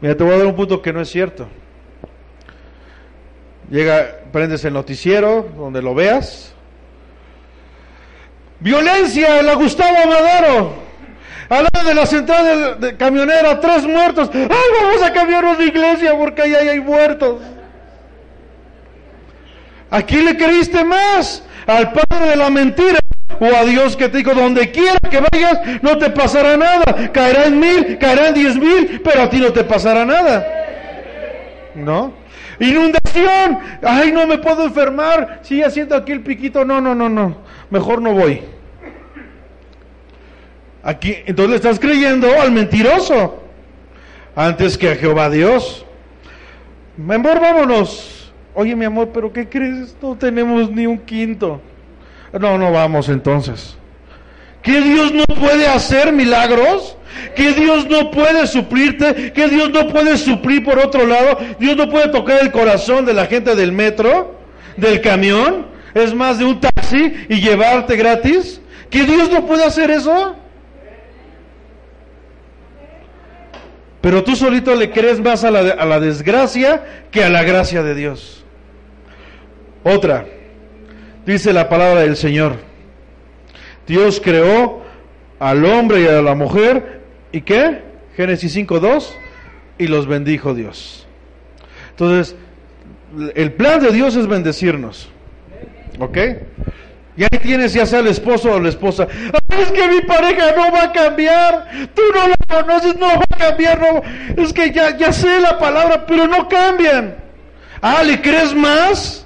Mira, te voy a dar un punto que no es cierto. Llega, prendes el noticiero, donde lo veas. Violencia en la Gustavo Madero. Habla de la central de, camionera, tres muertos. ¡Ay, vamos a cambiarnos de iglesia porque ahí hay muertos! ¿A quién le creíste más? ¿Al padre de la mentira o a Dios que te dijo, donde quiera que vayas, no te pasará nada. Caerá en mil, caerá en diez mil, pero a ti no te pasará nada. ¿No? Inundación. Ay, no me puedo enfermar. Si ya siento aquí el piquito. No, no, no, no. Mejor no voy. Aquí, entonces le estás creyendo al mentiroso antes que a Jehová Dios. Mi amor, vámonos. Oye, mi amor, pero ¿qué crees? No tenemos ni un quinto. No, no vamos entonces. ¿Que Dios no puede hacer milagros? ¿Que Dios no puede suplirte? ¿Que Dios no puede suplir por otro lado? ¿Dios no puede tocar el corazón de la gente del metro? ¿Del camión? ¿Es más de un taxi y llevarte gratis? ¿Que Dios no puede hacer eso? Pero tú solito le crees más a la, a la desgracia que a la gracia de Dios. Otra. Dice la palabra del Señor. Dios creó al hombre y a la mujer. ¿Y qué? Génesis 5.2. Y los bendijo Dios. Entonces, el plan de Dios es bendecirnos. ¿Ok? Y ahí tienes ya sea el esposo o la esposa. es que mi pareja no va a cambiar. Tú no la conoces, no va a cambiar. No. Es que ya, ya sé la palabra, pero no cambian. Ah, ¿le crees más?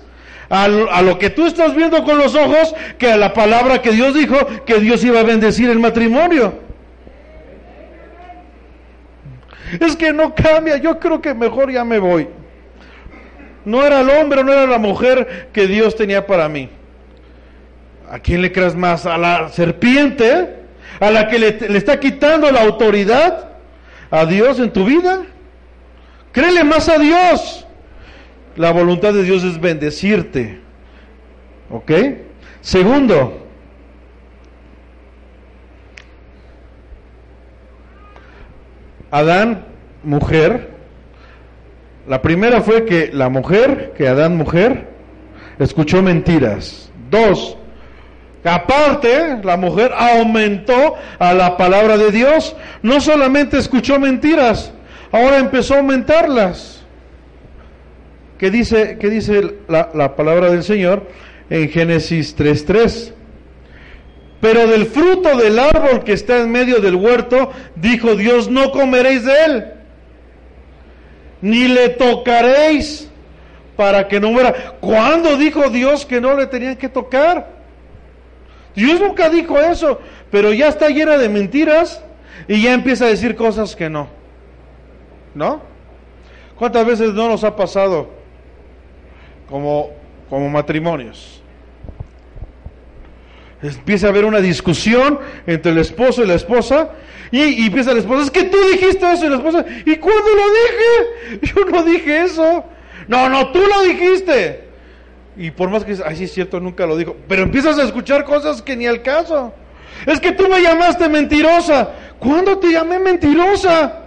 a, lo que tú estás viendo con los ojos que a la palabra que Dios dijo que Dios iba a bendecir el matrimonio. Es que no cambia, yo creo que mejor ya me voy. No era el hombre, no era la mujer que Dios tenía para mí. ¿A quién le crees más? ¿A la serpiente? ¿A la que le, le está quitando la autoridad a Dios en tu vida? Créele más a Dios. La voluntad de Dios es bendecirte. ¿Ok? Segundo, Adán, mujer. La primera fue que la mujer, que Adán, mujer, escuchó mentiras. Dos, aparte, la mujer aumentó a la palabra de Dios. No solamente escuchó mentiras, ahora empezó a aumentarlas. ¿Qué dice, qué dice la, la palabra del Señor en Génesis 3.3? Pero del fruto del árbol que está en medio del huerto, dijo Dios, no comeréis de él, ni le tocaréis para que no muera. ¿Cuándo dijo Dios que no le tenían que tocar? Dios nunca dijo eso, pero ya está llena de mentiras y ya empieza a decir cosas que no. ¿No? ¿Cuántas veces no nos ha pasado? como como matrimonios. Empieza a haber una discusión entre el esposo y la esposa y, empieza la esposa, es que tú dijiste eso y la esposa, ¿y cuándo lo dije? Yo no dije eso. No, no, tú lo dijiste. Y por más que, ay, sí es cierto, nunca lo dijo. Pero empiezas a escuchar cosas que ni al caso. Es que tú me llamaste mentirosa. ¿Cuándo te llamé mentirosa?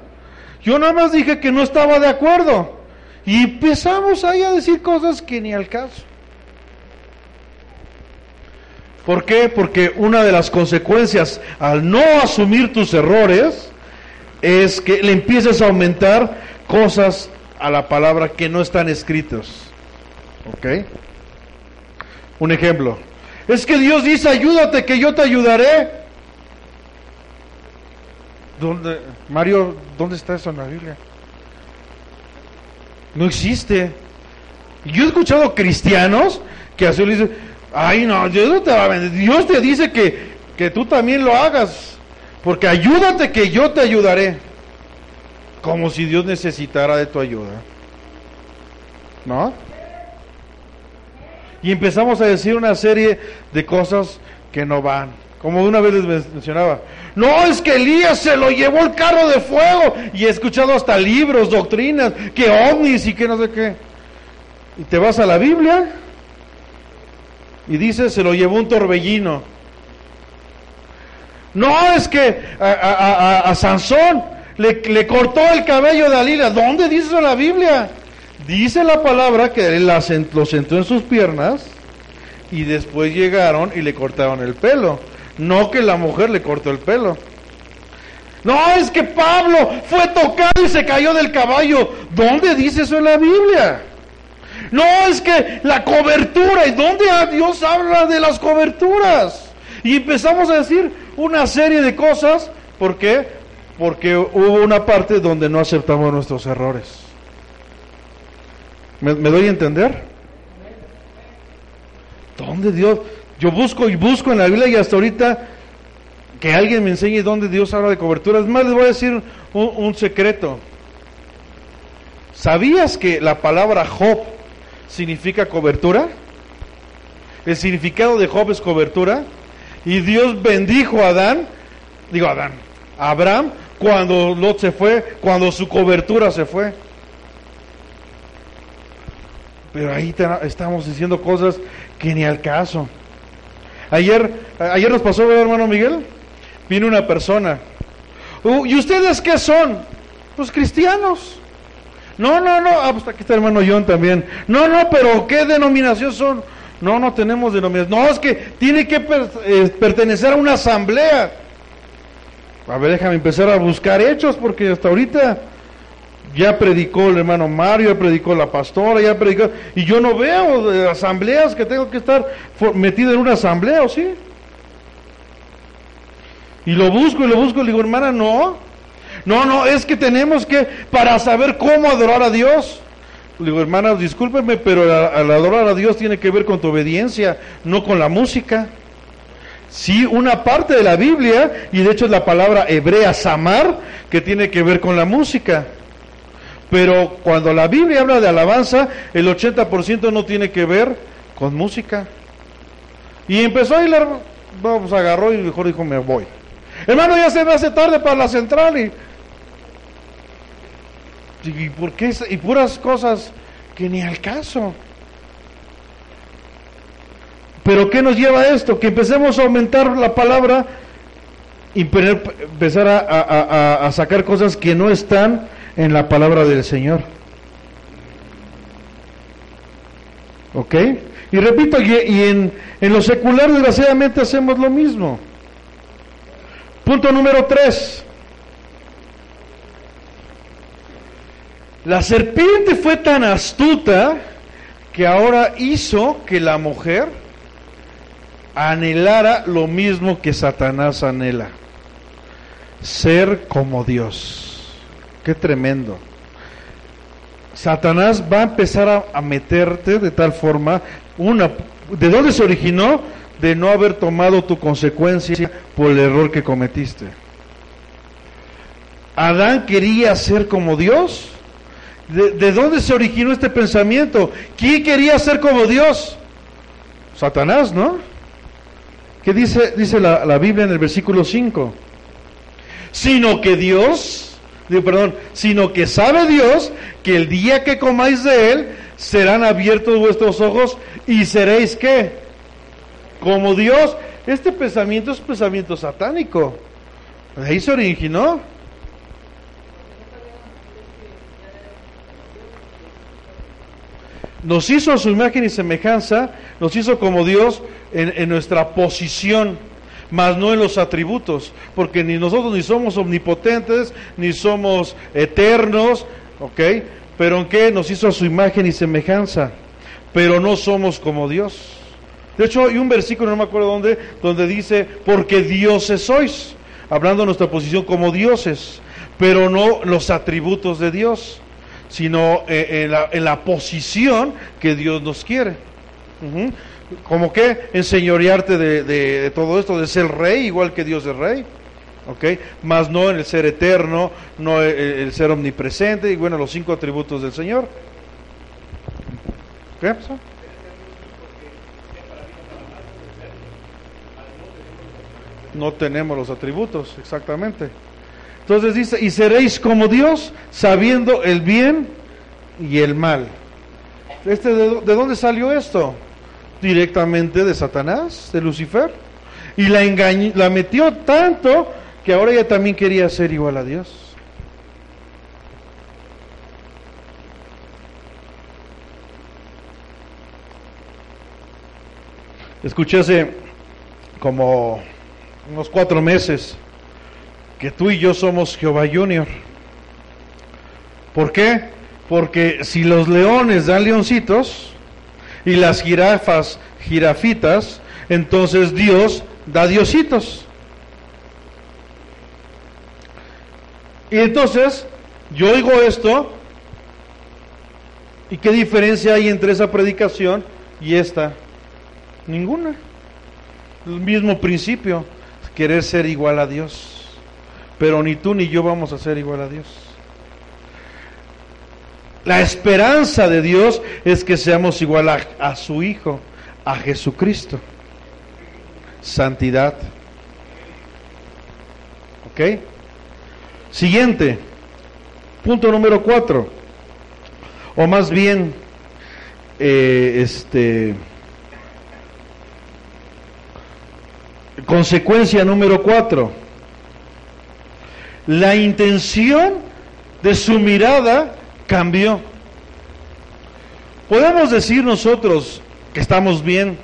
Yo nada más dije que no estaba de acuerdo. Y empezamos ahí a decir cosas que ni al caso. ¿Por qué? Porque una de las consecuencias al no asumir tus errores es que le empieces a aumentar cosas a la palabra que no están escritas. ¿Ok? Un ejemplo. Es que Dios dice, ayúdate que yo te ayudaré. ¿Dónde, Mario, ¿dónde está eso en la Biblia? No existe. Yo he escuchado cristianos que así le dicen, ay no, Dios no te va a vender. Dios te dice que, que tú también lo hagas. Porque ayúdate que yo te ayudaré. Como si Dios necesitara de tu ayuda. ¿No? Y empezamos a decir una serie de cosas que no van. Como una vez les mencionaba, no es que Elías se lo llevó el carro de fuego. Y he escuchado hasta libros, doctrinas, que ovnis y que no sé qué. Y te vas a la Biblia y dice, se lo llevó un torbellino. No es que a, Sansón le, le, cortó el cabello de Alila. ¿Dónde dice la Biblia? Dice la palabra que él lo sentó en sus piernas y después llegaron y le cortaron el pelo. No que la mujer le cortó el pelo. No, es que Pablo fue tocado y se cayó del caballo. ¿Dónde dice eso en la Biblia? No, es que la cobertura. ¿Y dónde Dios habla de las coberturas? Y empezamos a decir una serie de cosas. ¿Por qué? Porque hubo una parte donde no aceptamos nuestros errores. ¿Me, doy a entender? ¿Dónde Dios? Yo busco y busco en la Biblia y hasta ahorita que alguien me enseñe dónde Dios habla de cobertura. Es más, les voy a decir un, secreto. ¿Sabías que la palabra Job significa cobertura? El significado de Job es cobertura. Y Dios bendijo a Adán, digo Adán, a Abraham, cuando Lot se fue, cuando su cobertura se fue. Pero ahí estamos diciendo cosas que ni al caso. Ayer, ayer nos pasó, hermano Miguel? Vino una persona. Uh, ¿Y ustedes qué son? Pues cristianos. No, no, no. Ah, pues aquí está hermano John también. No, no, pero ¿qué denominación son? No, no tenemos denominación. No, es que tiene que eh, pertenecer a una asamblea. A ver, déjame empezar a buscar hechos porque hasta ahorita ya predicó el hermano Mario, ya predicó la pastora, ya predicó, y yo no veo asambleas que tengo que estar metido en una asamblea, ¿o sí? Y lo busco y lo busco, y le digo, hermana, no, no, no, es que tenemos que, para saber cómo adorar a Dios, le digo, hermana, discúlpeme, pero al adorar a Dios tiene que ver con tu obediencia, no con la música. Sí, una parte de la Biblia, y de hecho es la palabra hebrea samar, que tiene que ver con la música. Pero cuando la Biblia habla de alabanza, el 80% no tiene que ver con música. Y empezó a ir, vamos, agarró y mejor dijo, me voy. Hermano, ya se me hace tarde para la central y... ¿Y por qué? Y puras cosas que ni al caso. Pero ¿qué nos lleva a esto? Que empecemos a aumentar la palabra y empezar a, a sacar cosas que no están en la palabra del Señor. ¿Ok? Y repito, y, en, en lo secular desgraciadamente hacemos lo mismo. Punto número tres. La serpiente fue tan astuta que ahora hizo que la mujer anhelara lo mismo que Satanás anhela, ser como Dios. Qué tremendo. Satanás va a empezar a, meterte de tal forma, una, ¿de dónde se originó? De no haber tomado tu consecuencia por el error que cometiste. Adán quería ser como Dios ¿De, de dónde se originó este pensamiento? ¿Quién quería ser como Dios? Satanás, ¿no? ¿Qué dice, dice la, la Biblia en el versículo 5? Sino que Dios, digo, perdón, sino que sabe Dios que el día que comáis de él serán abiertos vuestros ojos y seréis qué? Como Dios. Este pensamiento es pensamiento satánico. De ahí se originó. Nos hizo su imagen y semejanza, nos hizo como Dios en, en nuestra posición, mas no en los atributos, porque ni nosotros ni somos omnipotentes, ni somos eternos, ¿ok? Pero en qué nos hizo a su imagen y semejanza, pero no somos como Dios. De hecho, hay un versículo, no me acuerdo dónde, donde dice, porque dioses sois, hablando de nuestra posición como dioses, pero no los atributos de Dios, sino eh, en, la, en, la, posición que Dios nos quiere. Uh -huh. Como que enseñorearte de, de, de, todo esto, de ser rey, igual que Dios es rey. ¿ok? Más no en el ser eterno, no el, el ser omnipresente, y bueno, los cinco atributos del Señor. ¿Qué pasó? No tenemos los atributos, exactamente. Entonces dice, y seréis como Dios, sabiendo el bien y el mal. Este, de, ¿De dónde salió esto? Directamente de Satanás, de Lucifer. Y la, engañó, la metió tanto que ahora ella también quería ser igual a Dios. Escuché hace como unos cuatro meses que tú y yo somos Jehová Junior. ¿Por qué? Porque si los leones dan leoncitos y las jirafas jirafitas, entonces Dios da diositos. Y entonces yo oigo esto y qué diferencia hay entre esa predicación y esta? Ninguna. El mismo principio, querer ser igual a Dios. Pero ni tú ni yo vamos a ser igual a Dios. La esperanza de Dios es que seamos igual a, su Hijo, a Jesucristo. Santidad. ¿Ok? Siguiente, punto número cuatro, o más bien, eh, este, consecuencia número cuatro, la intención de su mirada cambió. Podemos decir nosotros que estamos bien,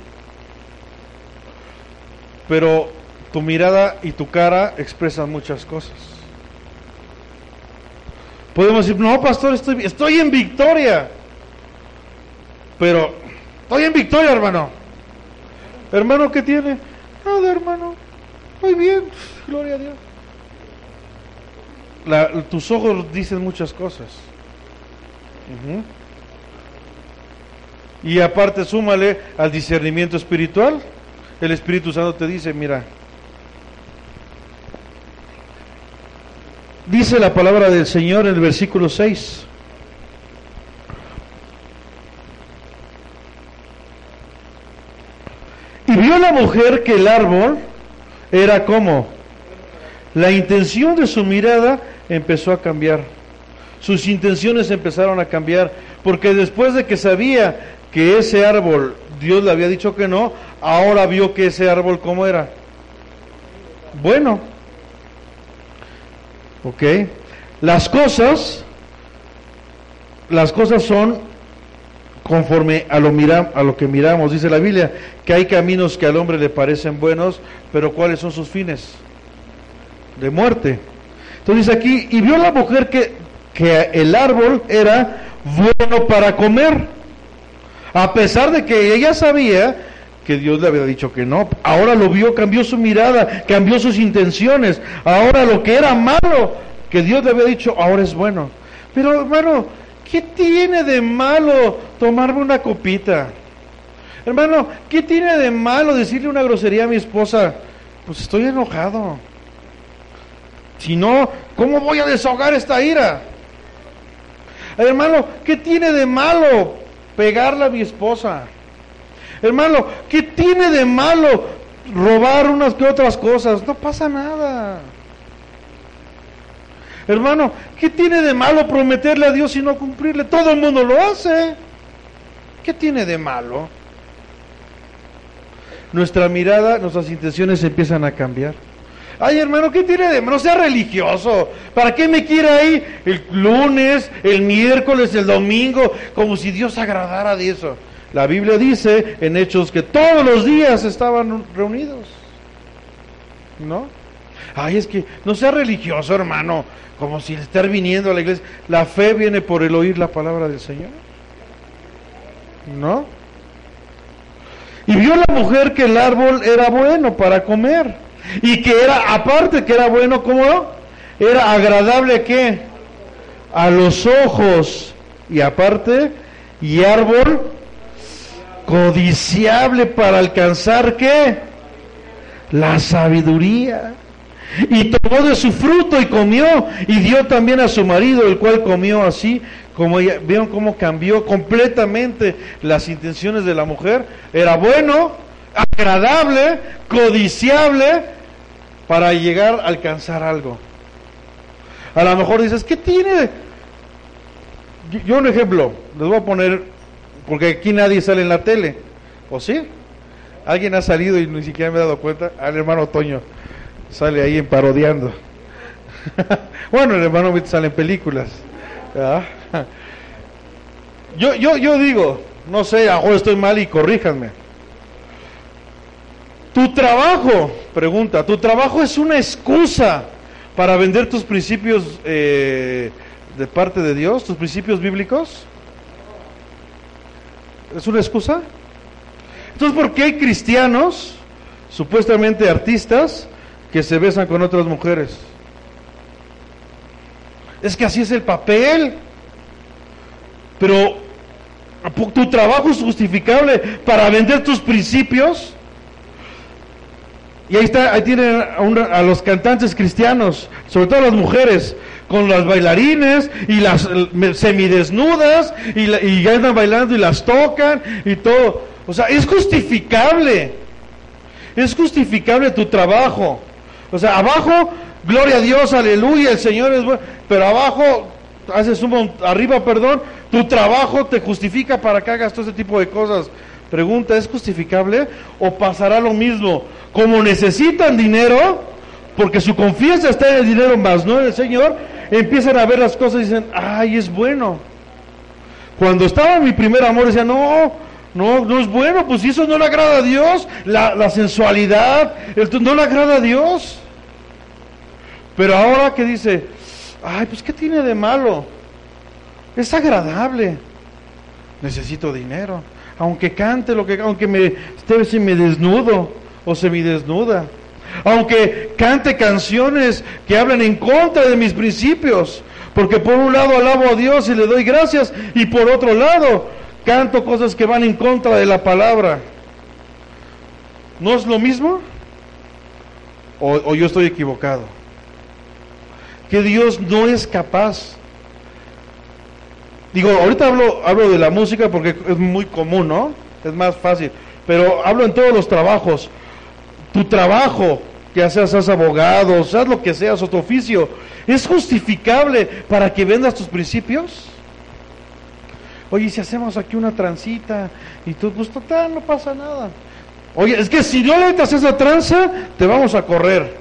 pero tu mirada y tu cara expresan muchas cosas. Podemos decir, no, pastor, estoy, estoy en victoria. Pero, estoy en victoria, hermano. Hermano, ¿qué tiene? Nada, hermano. Muy bien, gloria a Dios. Tus ojos dicen muchas cosas. Y aparte, súmale al discernimiento espiritual. El Espíritu Santo te dice, mira, Dice la palabra del Señor en el versículo 6. Y vio la mujer que el árbol era como. La intención de su mirada empezó a cambiar. Sus intenciones empezaron a cambiar. Porque después de que sabía que ese árbol, Dios le había dicho que no, ahora vio que ese árbol cómo era. Bueno, ¿Ok? Las cosas, las cosas son conforme a lo, mira, a lo que miramos. Dice la Biblia que hay caminos que al hombre le parecen buenos, pero ¿cuáles son sus fines? De muerte. Entonces aquí, y vio la mujer que, que el árbol era bueno para comer, a pesar de que ella sabía que Dios le había dicho que no. Ahora lo vio, cambió su mirada, cambió sus intenciones. Ahora lo que era malo, que Dios le había dicho, ahora es bueno. Pero hermano, ¿qué tiene de malo tomarme una copita? Hermano, ¿qué tiene de malo decirle una grosería a mi esposa? Pues estoy enojado. Si no, ¿cómo voy a desahogar esta ira? Hermano, ¿qué tiene de malo pegarle a mi esposa? Hermano, ¿qué tiene de malo robar unas que otras cosas? No pasa nada. Hermano, ¿qué tiene de malo prometerle a Dios y no cumplirle? Todo el mundo lo hace. ¿Qué tiene de malo? Nuestra mirada, nuestras intenciones empiezan a cambiar. Ay, hermano, ¿qué tiene de? No sea religioso. ¿Para qué me quiere ahí el lunes, el miércoles, el domingo? Como si Dios agradara de eso. La Biblia dice en Hechos que todos los días estaban reunidos. ¿No? Ay, es que no sea religioso, hermano, como si estar viniendo a la iglesia. La fe viene por el oír la palabra del Señor. ¿No? Y vio la mujer que el árbol era bueno para comer. Y que era, aparte que era bueno, ¿cómo? Era agradable qué? A los ojos. Y aparte, y árbol codiciable para alcanzar qué? La sabiduría. Y tomó de su fruto y comió y dio también a su marido, el cual comió así, como ella, vieron cómo cambió completamente las intenciones de la mujer. Era bueno, agradable, codiciable para llegar a alcanzar algo. A lo mejor dices, ¿qué tiene? Yo un ejemplo, les voy a poner porque aquí nadie sale en la tele. ¿O sí? Alguien ha salido y ni siquiera me he dado cuenta. Al hermano Toño sale ahí en parodiando. bueno, el hermano sale en películas. Yo, yo, yo digo, no sé, a estoy mal y corríjanme. Tu trabajo, pregunta, tu trabajo es una excusa para vender tus principios eh, de parte de Dios, tus principios bíblicos. ¿Es una excusa? Entonces, ¿por qué hay cristianos, supuestamente artistas, que se besan con otras mujeres? Es que así es el papel. Pero tu trabajo es justificable para vender tus principios. Y ahí está, ahí tienen a, a, los cantantes cristianos, sobre todo las mujeres, con las bailarines y las semidesnudas y, y ya andan bailando y las tocan y todo. O sea, es justificable. Es justificable tu trabajo. O sea, abajo, gloria a Dios, aleluya, el Señor es bueno. Pero abajo, haces un, arriba, perdón, tu trabajo te justifica para que hagas todo ese tipo de cosas. Pregunta, ¿es justificable o pasará lo mismo? Como necesitan dinero, porque su confianza está en el dinero más, no en el Señor, empiezan a ver las cosas y dicen, ay, es bueno. Cuando estaba mi primer amor decía, no, no, no es bueno, pues si eso no le agrada a Dios, la, sensualidad, no le agrada a Dios. Pero ahora que dice, ay, pues ¿qué tiene de malo? Es agradable. Necesito dinero. Aunque cante lo que, aunque me esté si me desnudo o se me desnuda aunque cante canciones que hablan en contra de mis principios, porque por un lado alabo a Dios y le doy gracias, y por otro lado canto cosas que van en contra de la palabra. ¿No es lo mismo? ¿O, yo estoy equivocado? Que Dios no es capaz. Digo, ahorita hablo, hablo de la música porque es muy común, ¿no? Es más fácil. Pero hablo en todos los trabajos tu trabajo, ya seas, seas abogado, seas lo que seas, o tu oficio, ¿es justificable para que vendas tus principios? Oye, si hacemos aquí una transita y tú, pues total, no pasa nada. Oye, es que si no le entras esa tranza, te vamos a correr.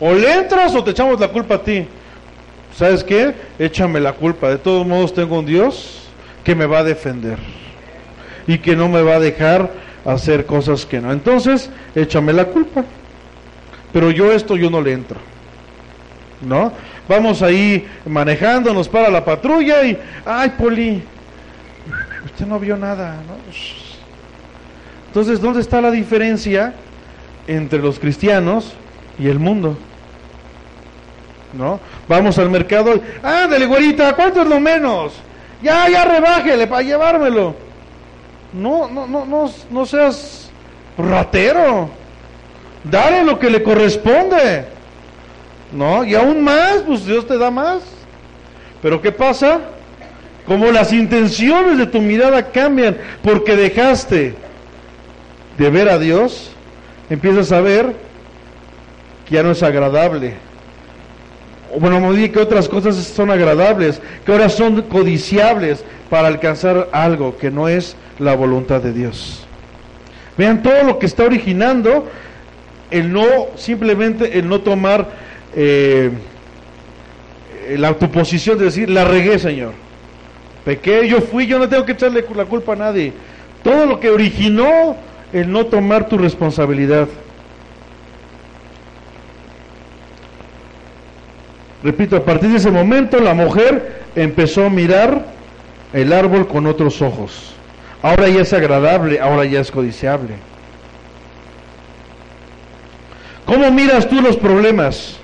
O le entras o te echamos la culpa a ti. ¿Sabes qué? Échame la culpa. De todos modos tengo un Dios que me va a defender y que no me va a dejar hacer cosas que no. Entonces, échame la culpa. Pero yo esto yo no le entro. ¿No? Vamos ahí manejándonos para la patrulla y, ay, Poli, usted no vio nada, ¿no? Entonces, ¿dónde está la diferencia entre los cristianos y el mundo? ¿No? Vamos al mercado, ándale, güerita, ¿cuánto es lo menos? Ya, ya rebájele para llevármelo. No, no, no, no, no seas ratero. Dale lo que le corresponde. ¿No? Y aún más, pues Dios te da más. Pero ¿qué pasa? como las intenciones de tu mirada cambian porque dejaste de ver a Dios, empiezas a ver que ya no es agradable. Bueno, me dije que otras cosas son agradables, que ahora son codiciables para alcanzar algo que no es la voluntad de Dios. Vean todo lo que está originando el no, simplemente el no tomar eh, la autoposición de decir, la regué, Señor. Pequé, yo fui, yo no tengo que echarle la culpa a nadie. Todo lo que originó el no tomar tu responsabilidad. Repito, a partir de ese momento la mujer empezó a mirar el árbol con otros ojos. Ahora ya es agradable, ahora ya es codiciable. ¿Cómo miras tú los problemas?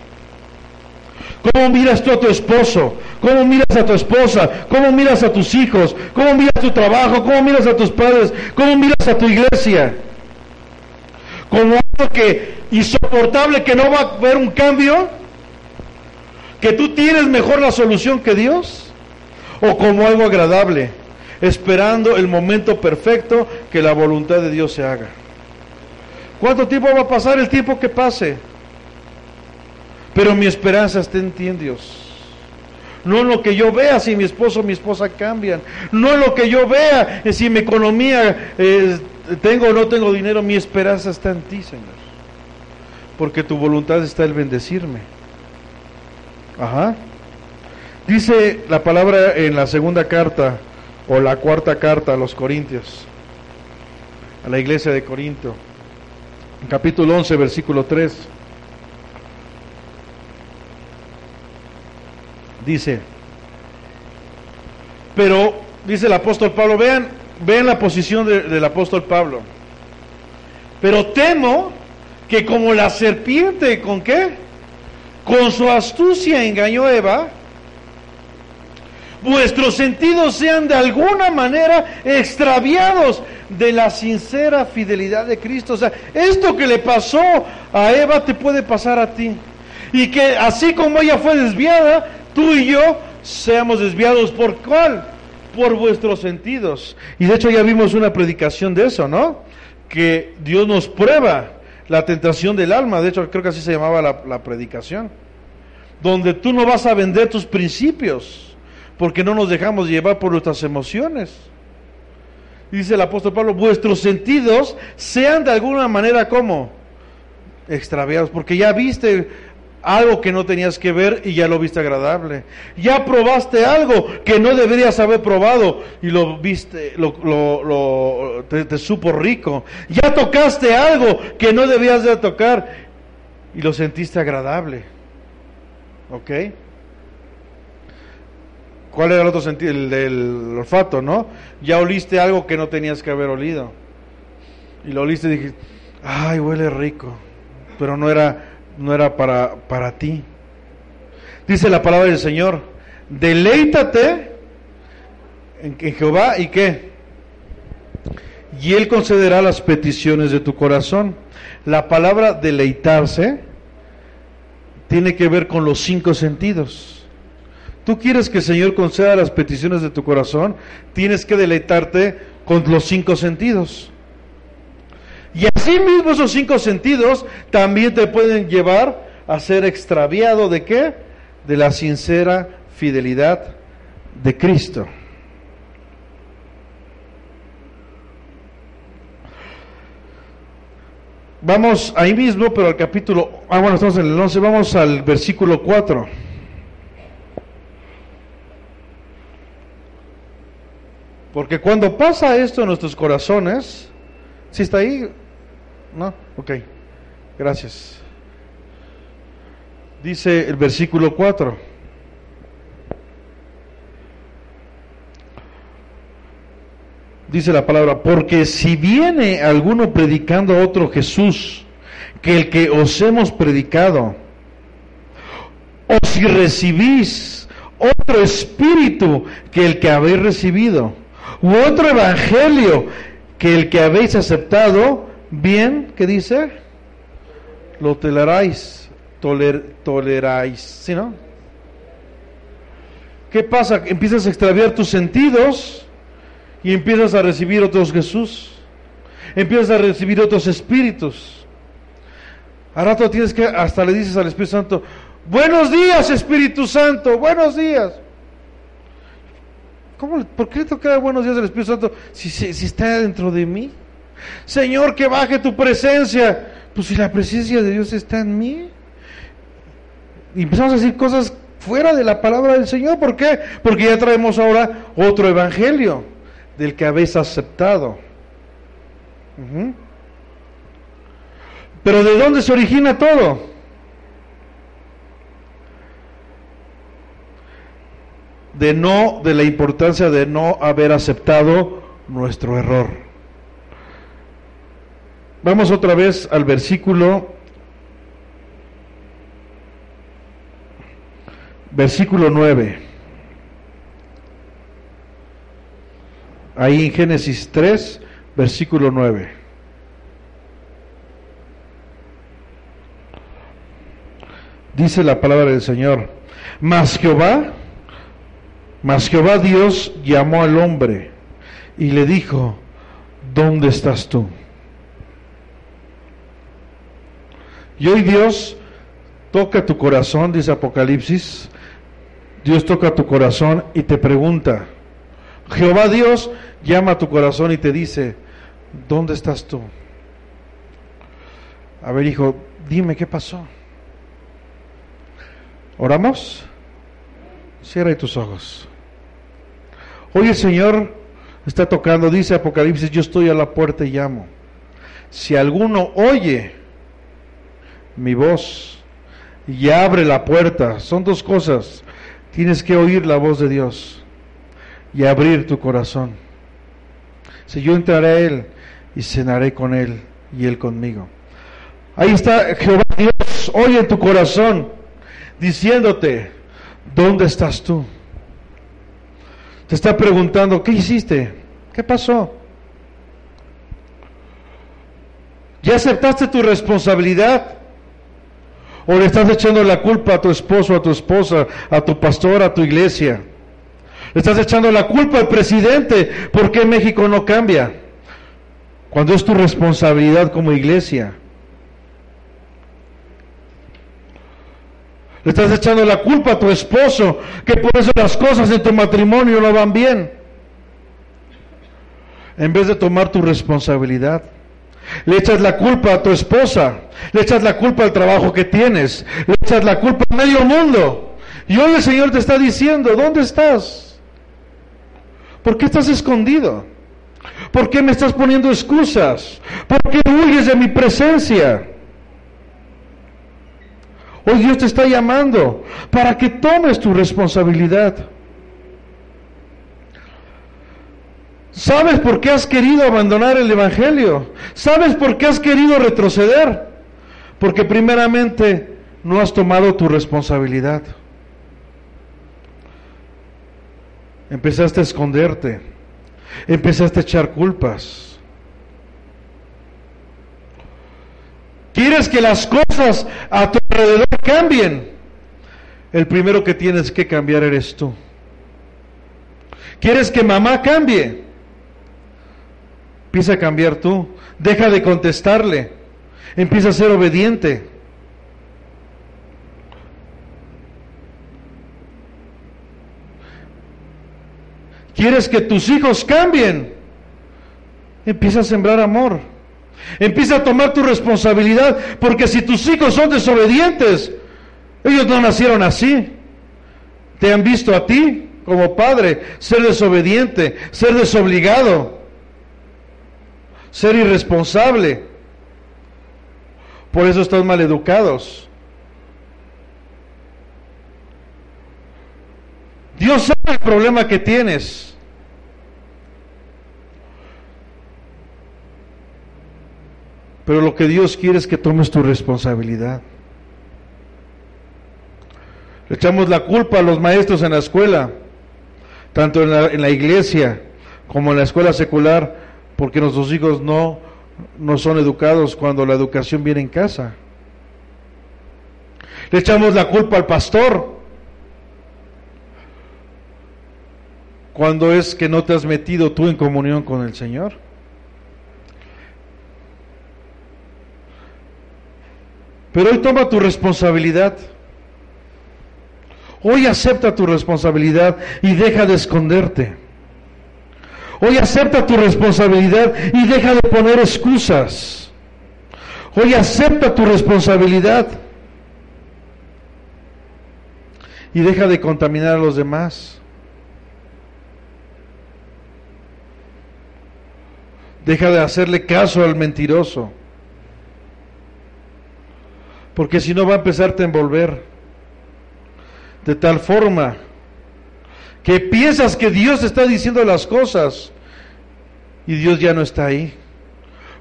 ¿Cómo miras tú a tu esposo? ¿Cómo miras a tu esposa? ¿Cómo miras a tus hijos? ¿Cómo miras tu trabajo? ¿Cómo miras a tus padres? ¿Cómo miras a tu iglesia? ¿Como algo que insoportable que no va a haber un cambio? ¿Que tú tienes mejor la solución que Dios? ¿O como algo agradable, esperando el momento perfecto que la voluntad de Dios se haga? ¿Cuánto tiempo va a pasar? El tiempo que pase. Pero mi esperanza está en ti, en Dios. No en lo que yo vea si mi esposo o mi esposa cambian. No en lo que yo vea si mi economía eh, tengo o no tengo dinero. Mi esperanza está en ti, Señor. Porque tu voluntad está el bendecirme. Ajá. Dice la palabra en la segunda carta o la cuarta carta a los Corintios, a la iglesia de Corinto, capítulo 11, versículo 3. dice, pero dice el apóstol Pablo, vean, vean la posición del apóstol Pablo, pero temo que como la serpiente, ¿con qué? Con su astucia engañó a Eva, vuestros sentidos sean de alguna manera extraviados de la sincera fidelidad de Cristo. O sea, esto que le pasó a Eva te puede pasar a ti. Y que así como ella fue desviada, tú y yo seamos desviados por cuál? Por vuestros sentidos. Y de hecho ya vimos una predicación de eso, ¿no? Que Dios nos prueba la tentación del alma. De hecho creo que así se llamaba la, predicación. Donde tú no vas a vender tus principios, porque no nos dejamos llevar por nuestras emociones. Dice el apóstol Pablo, vuestros sentidos sean de alguna manera como extraviados, porque ya viste algo que no tenías que ver y ya lo viste agradable. Ya probaste algo que no deberías haber probado y lo viste, lo, te, supo rico. Ya tocaste algo que no debías de tocar y lo sentiste agradable. ¿Ok? ¿Cuál era el otro sentido? El del olfato, ¿no? Ya oliste algo que no tenías que haber olido. Y lo oliste y dijiste, ay, huele rico. Pero no era no era para, para ti. Dice la palabra del Señor, deleítate en, Jehová y qué. Y Él concederá las peticiones de tu corazón. La palabra deleitarse tiene que ver con los cinco sentidos. Tú quieres que el Señor conceda las peticiones de tu corazón, tienes que deleitarte con los cinco sentidos. Y así mismo esos cinco sentidos también te pueden llevar a ser extraviado de qué? De la sincera fidelidad de Cristo. Vamos ahí mismo, pero al capítulo, ah bueno, estamos en el 11, vamos al versículo 4. Porque cuando pasa esto en nuestros corazones, si está ahí? ¿No? Ok, gracias. Dice el versículo 4. Dice la palabra, porque si viene alguno predicando otro Jesús, que el que os hemos predicado, o si recibís otro espíritu que el que habéis recibido, u otro evangelio que el que habéis aceptado, bien, ¿qué dice? Lo toleráis, toler, toleráis, ¿sí no? ¿qué pasa? Empiezas a extraviar tus sentidos y empiezas a recibir otros Jesús. Empiezas a recibir otros espíritus. A rato tienes que, hasta le dices al Espíritu Santo, buenos días Espíritu Santo, buenos días. ¿Cómo, ¿Por qué le toca buenos días al Espíritu Santo si, si está dentro de mí? Señor, que baje tu presencia. Pues si la presencia de Dios está en mí. Y empezamos a decir cosas fuera de la palabra del Señor. ¿Por qué? Porque ya traemos ahora otro evangelio del que habéis aceptado. Pero ¿de dónde se origina todo? De no, de la importancia de no haber aceptado nuestro error. Vamos otra vez al versículo versículo 9. Ahí en Génesis 3, versículo 9. Dice la palabra del Señor, mas Jehová, mas Jehová Dios llamó al hombre y le dijo, ¿dónde estás tú? Y hoy Dios toca tu corazón, dice Apocalipsis, Dios toca tu corazón y te pregunta, Jehová Dios llama a tu corazón y te dice, ¿dónde estás tú? A ver, hijo, dime qué pasó. ¿Oramos? Cierra tus ojos. Hoy el Señor está tocando, dice Apocalipsis, yo estoy a la puerta y llamo. Si alguno oye mi voz y abre la puerta, son dos cosas. Tienes que oír la voz de Dios y abrir tu corazón. Si yo entraré a Él y cenaré con Él y Él conmigo. Ahí está Jehová Dios, hoy en tu corazón, diciéndote, ¿dónde estás tú? Te está preguntando, ¿qué hiciste? ¿Qué pasó? ¿Ya aceptaste tu responsabilidad? ¿O le estás echando la culpa a tu esposo, a tu esposa, a tu pastor, a tu iglesia? Le estás echando la culpa al presidente. ¿Por qué México no cambia? Cuando es tu responsabilidad como iglesia. Le estás echando la culpa a tu esposo, que por eso las cosas en tu matrimonio no van bien. En vez de tomar tu responsabilidad. Le echas la culpa a tu esposa, le echas la culpa al trabajo que tienes, le echas la culpa a medio mundo. Y hoy el Señor te está diciendo, ¿dónde estás? ¿Por qué estás escondido? ¿Por qué me estás poniendo excusas? ¿Por qué huyes de mi presencia? Hoy Dios te está llamando para que tomes tu responsabilidad. ¿Sabes por qué has querido abandonar el Evangelio? ¿Sabes por qué has querido retroceder? Porque primeramente no has tomado tu responsabilidad. Empezaste a esconderte. Empezaste a echar culpas. ¿Quieres que las cosas a tu alrededor cambien? El primero que tienes que cambiar eres tú. ¿Quieres que mamá cambie? Empieza a cambiar tú. Deja de contestarle. Empieza a ser obediente. ¿Quieres que tus hijos cambien? Empieza a sembrar amor. Empieza a tomar tu responsabilidad, porque si tus hijos son desobedientes, ellos no nacieron así. Te han visto a ti como padre ser desobediente, ser desobligado, ser irresponsable. Por eso están mal educados. Dios sabe el problema que tienes. Pero lo que Dios quiere es que tomes tu responsabilidad. Le echamos la culpa a los maestros en la escuela, tanto en la, en la iglesia como en la escuela secular, porque nuestros hijos no, no son educados cuando la educación viene en casa. Le echamos la culpa al pastor, cuando es que no te has metido tú en comunión con el Señor. Pero hoy toma tu responsabilidad. Hoy acepta tu responsabilidad y deja de esconderte. Hoy acepta tu responsabilidad y deja de poner excusas. Hoy acepta tu responsabilidad y deja de contaminar a los demás. Deja de hacerle caso al mentiroso. Porque si no va a empezarte a envolver de tal forma que piensas que Dios está diciendo las cosas y Dios ya no está ahí.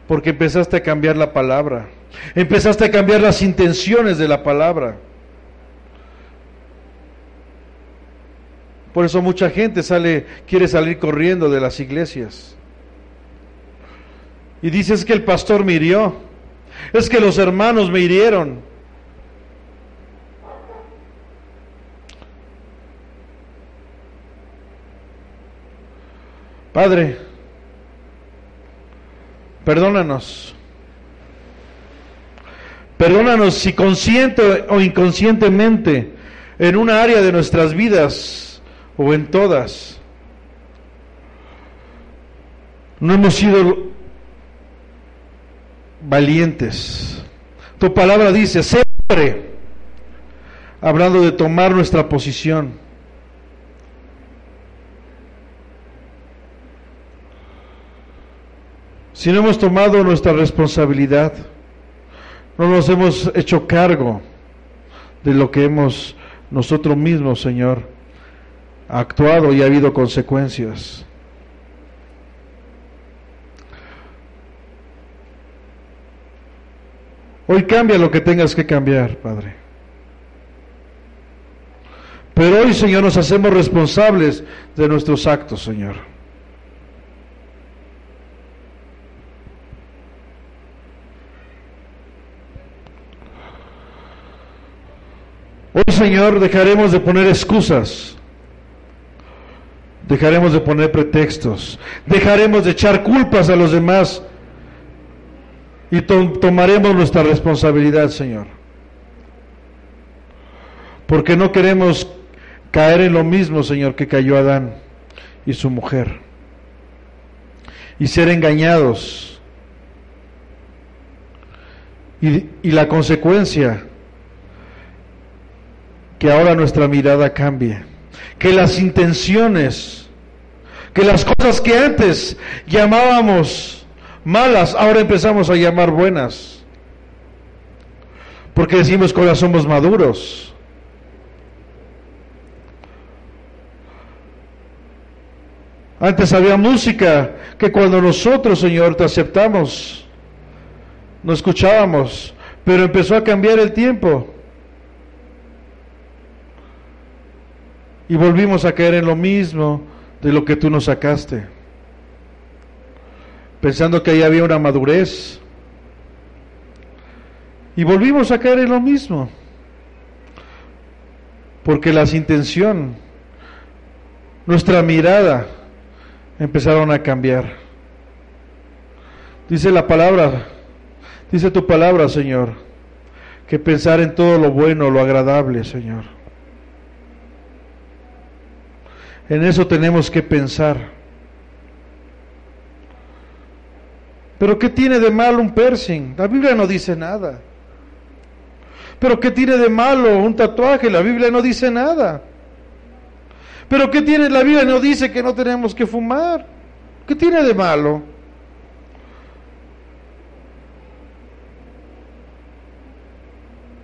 Porque empezaste a cambiar la palabra. Empezaste a cambiar las intenciones de la palabra. Por eso mucha gente sale, quiere salir corriendo de las iglesias. Y dices que el pastor me hirió. Es que los hermanos me hirieron. Padre, perdónanos. Perdónanos si consciente o inconscientemente en una área de nuestras vidas o en todas no hemos sido valientes. Tu palabra dice, siempre, hablando de tomar nuestra posición. Si no hemos tomado nuestra responsabilidad, no nos hemos hecho cargo de lo que hemos nosotros mismos, Señor, actuado y ha habido consecuencias. Hoy cambia lo que tengas que cambiar, Padre. Pero hoy, Señor, nos hacemos responsables de nuestros actos, Señor. Hoy, Señor, dejaremos de poner excusas, dejaremos de poner pretextos, dejaremos de echar culpas a los demás y tomaremos nuestra responsabilidad, Señor. Porque no queremos caer en lo mismo, Señor, que cayó Adán y su mujer. Y ser engañados. Y, y la consecuencia, que ahora nuestra mirada cambie. Que las intenciones, que las cosas que antes llamábamos malas, ahora empezamos a llamar buenas. Porque decimos que ahora somos maduros. Antes había música que cuando nosotros, Señor, te aceptamos, no escuchábamos, pero empezó a cambiar el tiempo. Y volvimos a caer en lo mismo de lo que tú nos sacaste pensando que ahí había una madurez. Y volvimos a caer en lo mismo, porque las intenciones, nuestra mirada, empezaron a cambiar. Dice la palabra, dice tu palabra, Señor, que pensar en todo lo bueno, lo agradable, Señor. En eso tenemos que pensar. Pero ¿qué tiene de malo un piercing? La Biblia no dice nada. Pero ¿qué tiene de malo un tatuaje? La Biblia no dice nada. Pero ¿qué tiene la Biblia? No dice que no tenemos que fumar. ¿Qué tiene de malo?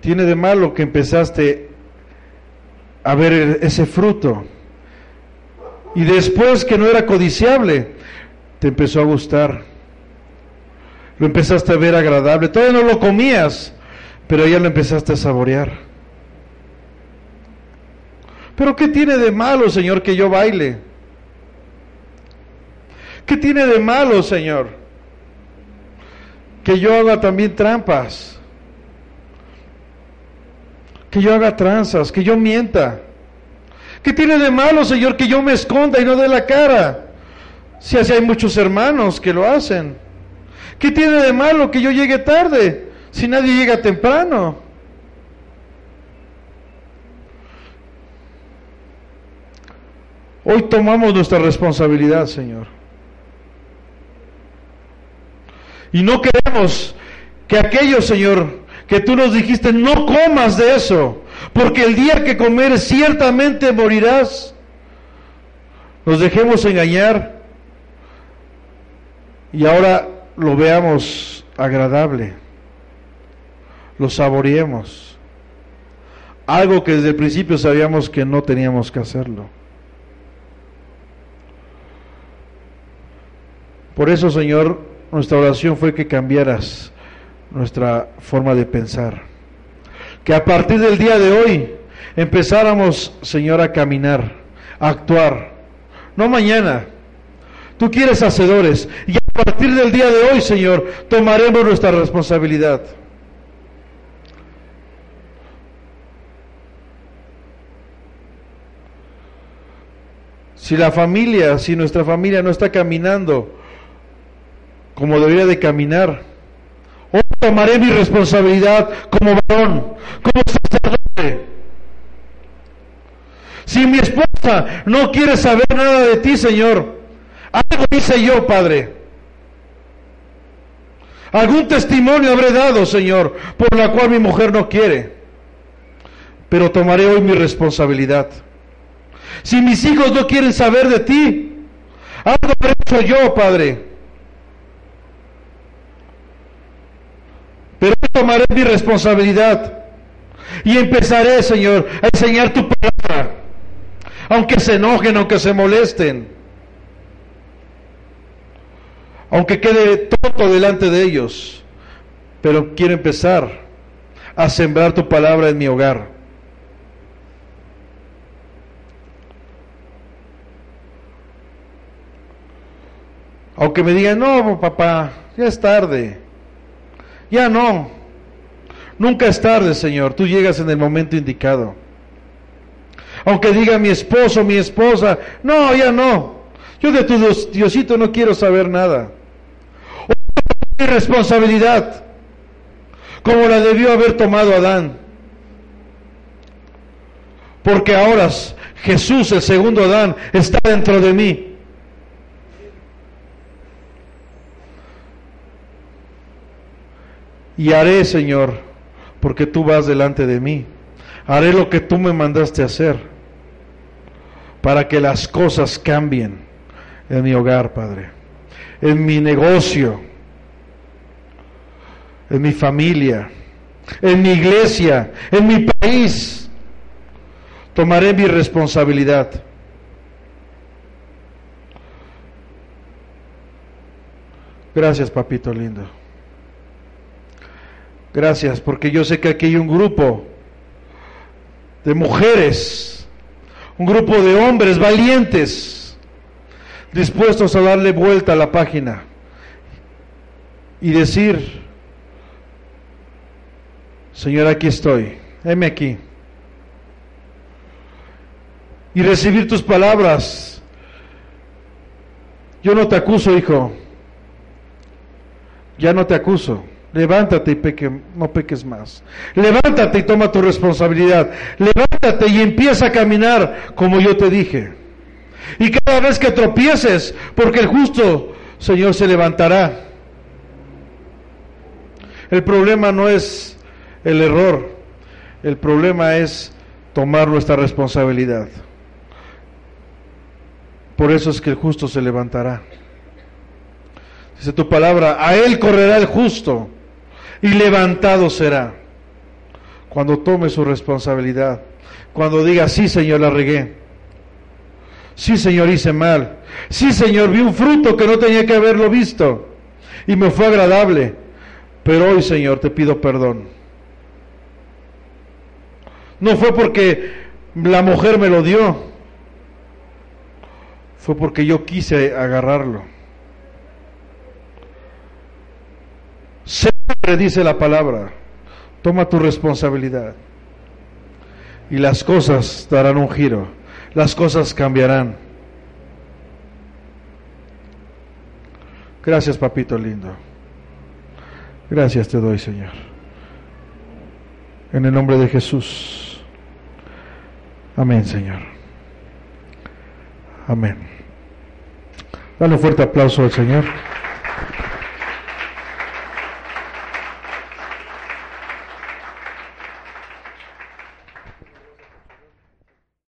Tiene de malo que empezaste a ver ese fruto. Y después que no era codiciable, te empezó a gustar lo empezaste a ver agradable. Todavía no lo comías, pero ya lo empezaste a saborear. Pero ¿qué tiene de malo, Señor, que yo baile? ¿Qué tiene de malo, Señor? Que yo haga también trampas. Que yo haga tranzas, que yo mienta. ¿Qué tiene de malo, Señor, que yo me esconda y no dé la cara? Si así hay muchos hermanos que lo hacen. ¿Qué tiene de malo que yo llegue tarde si nadie llega temprano? Hoy tomamos nuestra responsabilidad, Señor. Y no queremos que aquello, Señor, que tú nos dijiste, no comas de eso, porque el día que comeres ciertamente morirás. Nos dejemos engañar y ahora lo veamos agradable, lo saboreemos. Algo que desde el principio sabíamos que no teníamos que hacerlo. Por eso, Señor, nuestra oración fue que cambiaras nuestra forma de pensar. Que a partir del día de hoy empezáramos, Señor, a caminar, a actuar. No mañana. Tú quieres hacedores. Y a partir del día de hoy, Señor, tomaremos nuestra responsabilidad. Si la familia, si nuestra familia no está caminando como debería de caminar. Tomaré mi responsabilidad como varón, como sacerdote. Si mi esposa no quiere saber nada de ti, Señor, algo hice yo, Padre. Algún testimonio habré dado, Señor, por la cual mi mujer no quiere. Pero tomaré hoy mi responsabilidad. Si mis hijos no quieren saber de ti, algo habré hecho yo, Padre. Pero tomaré mi responsabilidad y empezaré, Señor, a enseñar tu palabra, aunque se enojen, aunque se molesten, aunque quede tonto delante de ellos, pero quiero empezar a sembrar tu palabra en mi hogar. Aunque me digan, no, papá, ya es tarde. Ya no. Nunca es tarde, Señor. Tú llegas en el momento indicado. Aunque diga mi esposo, mi esposa, no, ya no. Yo de tu Diosito no quiero saber nada. Mi responsabilidad, como la debió haber tomado Adán. Porque ahora Jesús, el segundo Adán, está dentro de mí. Y haré, Señor, porque tú vas delante de mí. Haré lo que tú me mandaste hacer para que las cosas cambien en mi hogar, Padre, en mi negocio, en mi familia, en mi iglesia, en mi país. Tomaré mi responsabilidad. Gracias, papito lindo. Gracias, porque yo sé que aquí hay un grupo de mujeres, un grupo de hombres valientes, dispuestos a darle vuelta a la página y decir, Señor, aquí estoy, heme aquí. Y recibir tus palabras. Yo no te acuso, hijo. Ya no te acuso. Levántate y peque, no peques más. Levántate y toma tu responsabilidad. Levántate y empieza a caminar como yo te dije. Y cada vez que tropieces, porque el justo Señor se levantará. El problema no es el error, el problema es tomar nuestra responsabilidad. Por eso es que el justo se levantará. Dice tu palabra, a él correrá el justo y levantado será. Cuando tome su responsabilidad, cuando diga, sí Señor, la regué, sí Señor, hice mal, sí Señor, vi un fruto que no tenía que haberlo visto y me fue agradable, pero hoy Señor te pido perdón. No fue porque la mujer me lo dio, fue porque yo quise agarrarlo. Dice la palabra, toma tu responsabilidad y las cosas darán un giro. las cosas cambiarán. Gracias, papito lindo. Gracias te doy, Señor. En el nombre de Jesús. Amén, Señor. Amén. Dale un fuerte aplauso al Señor.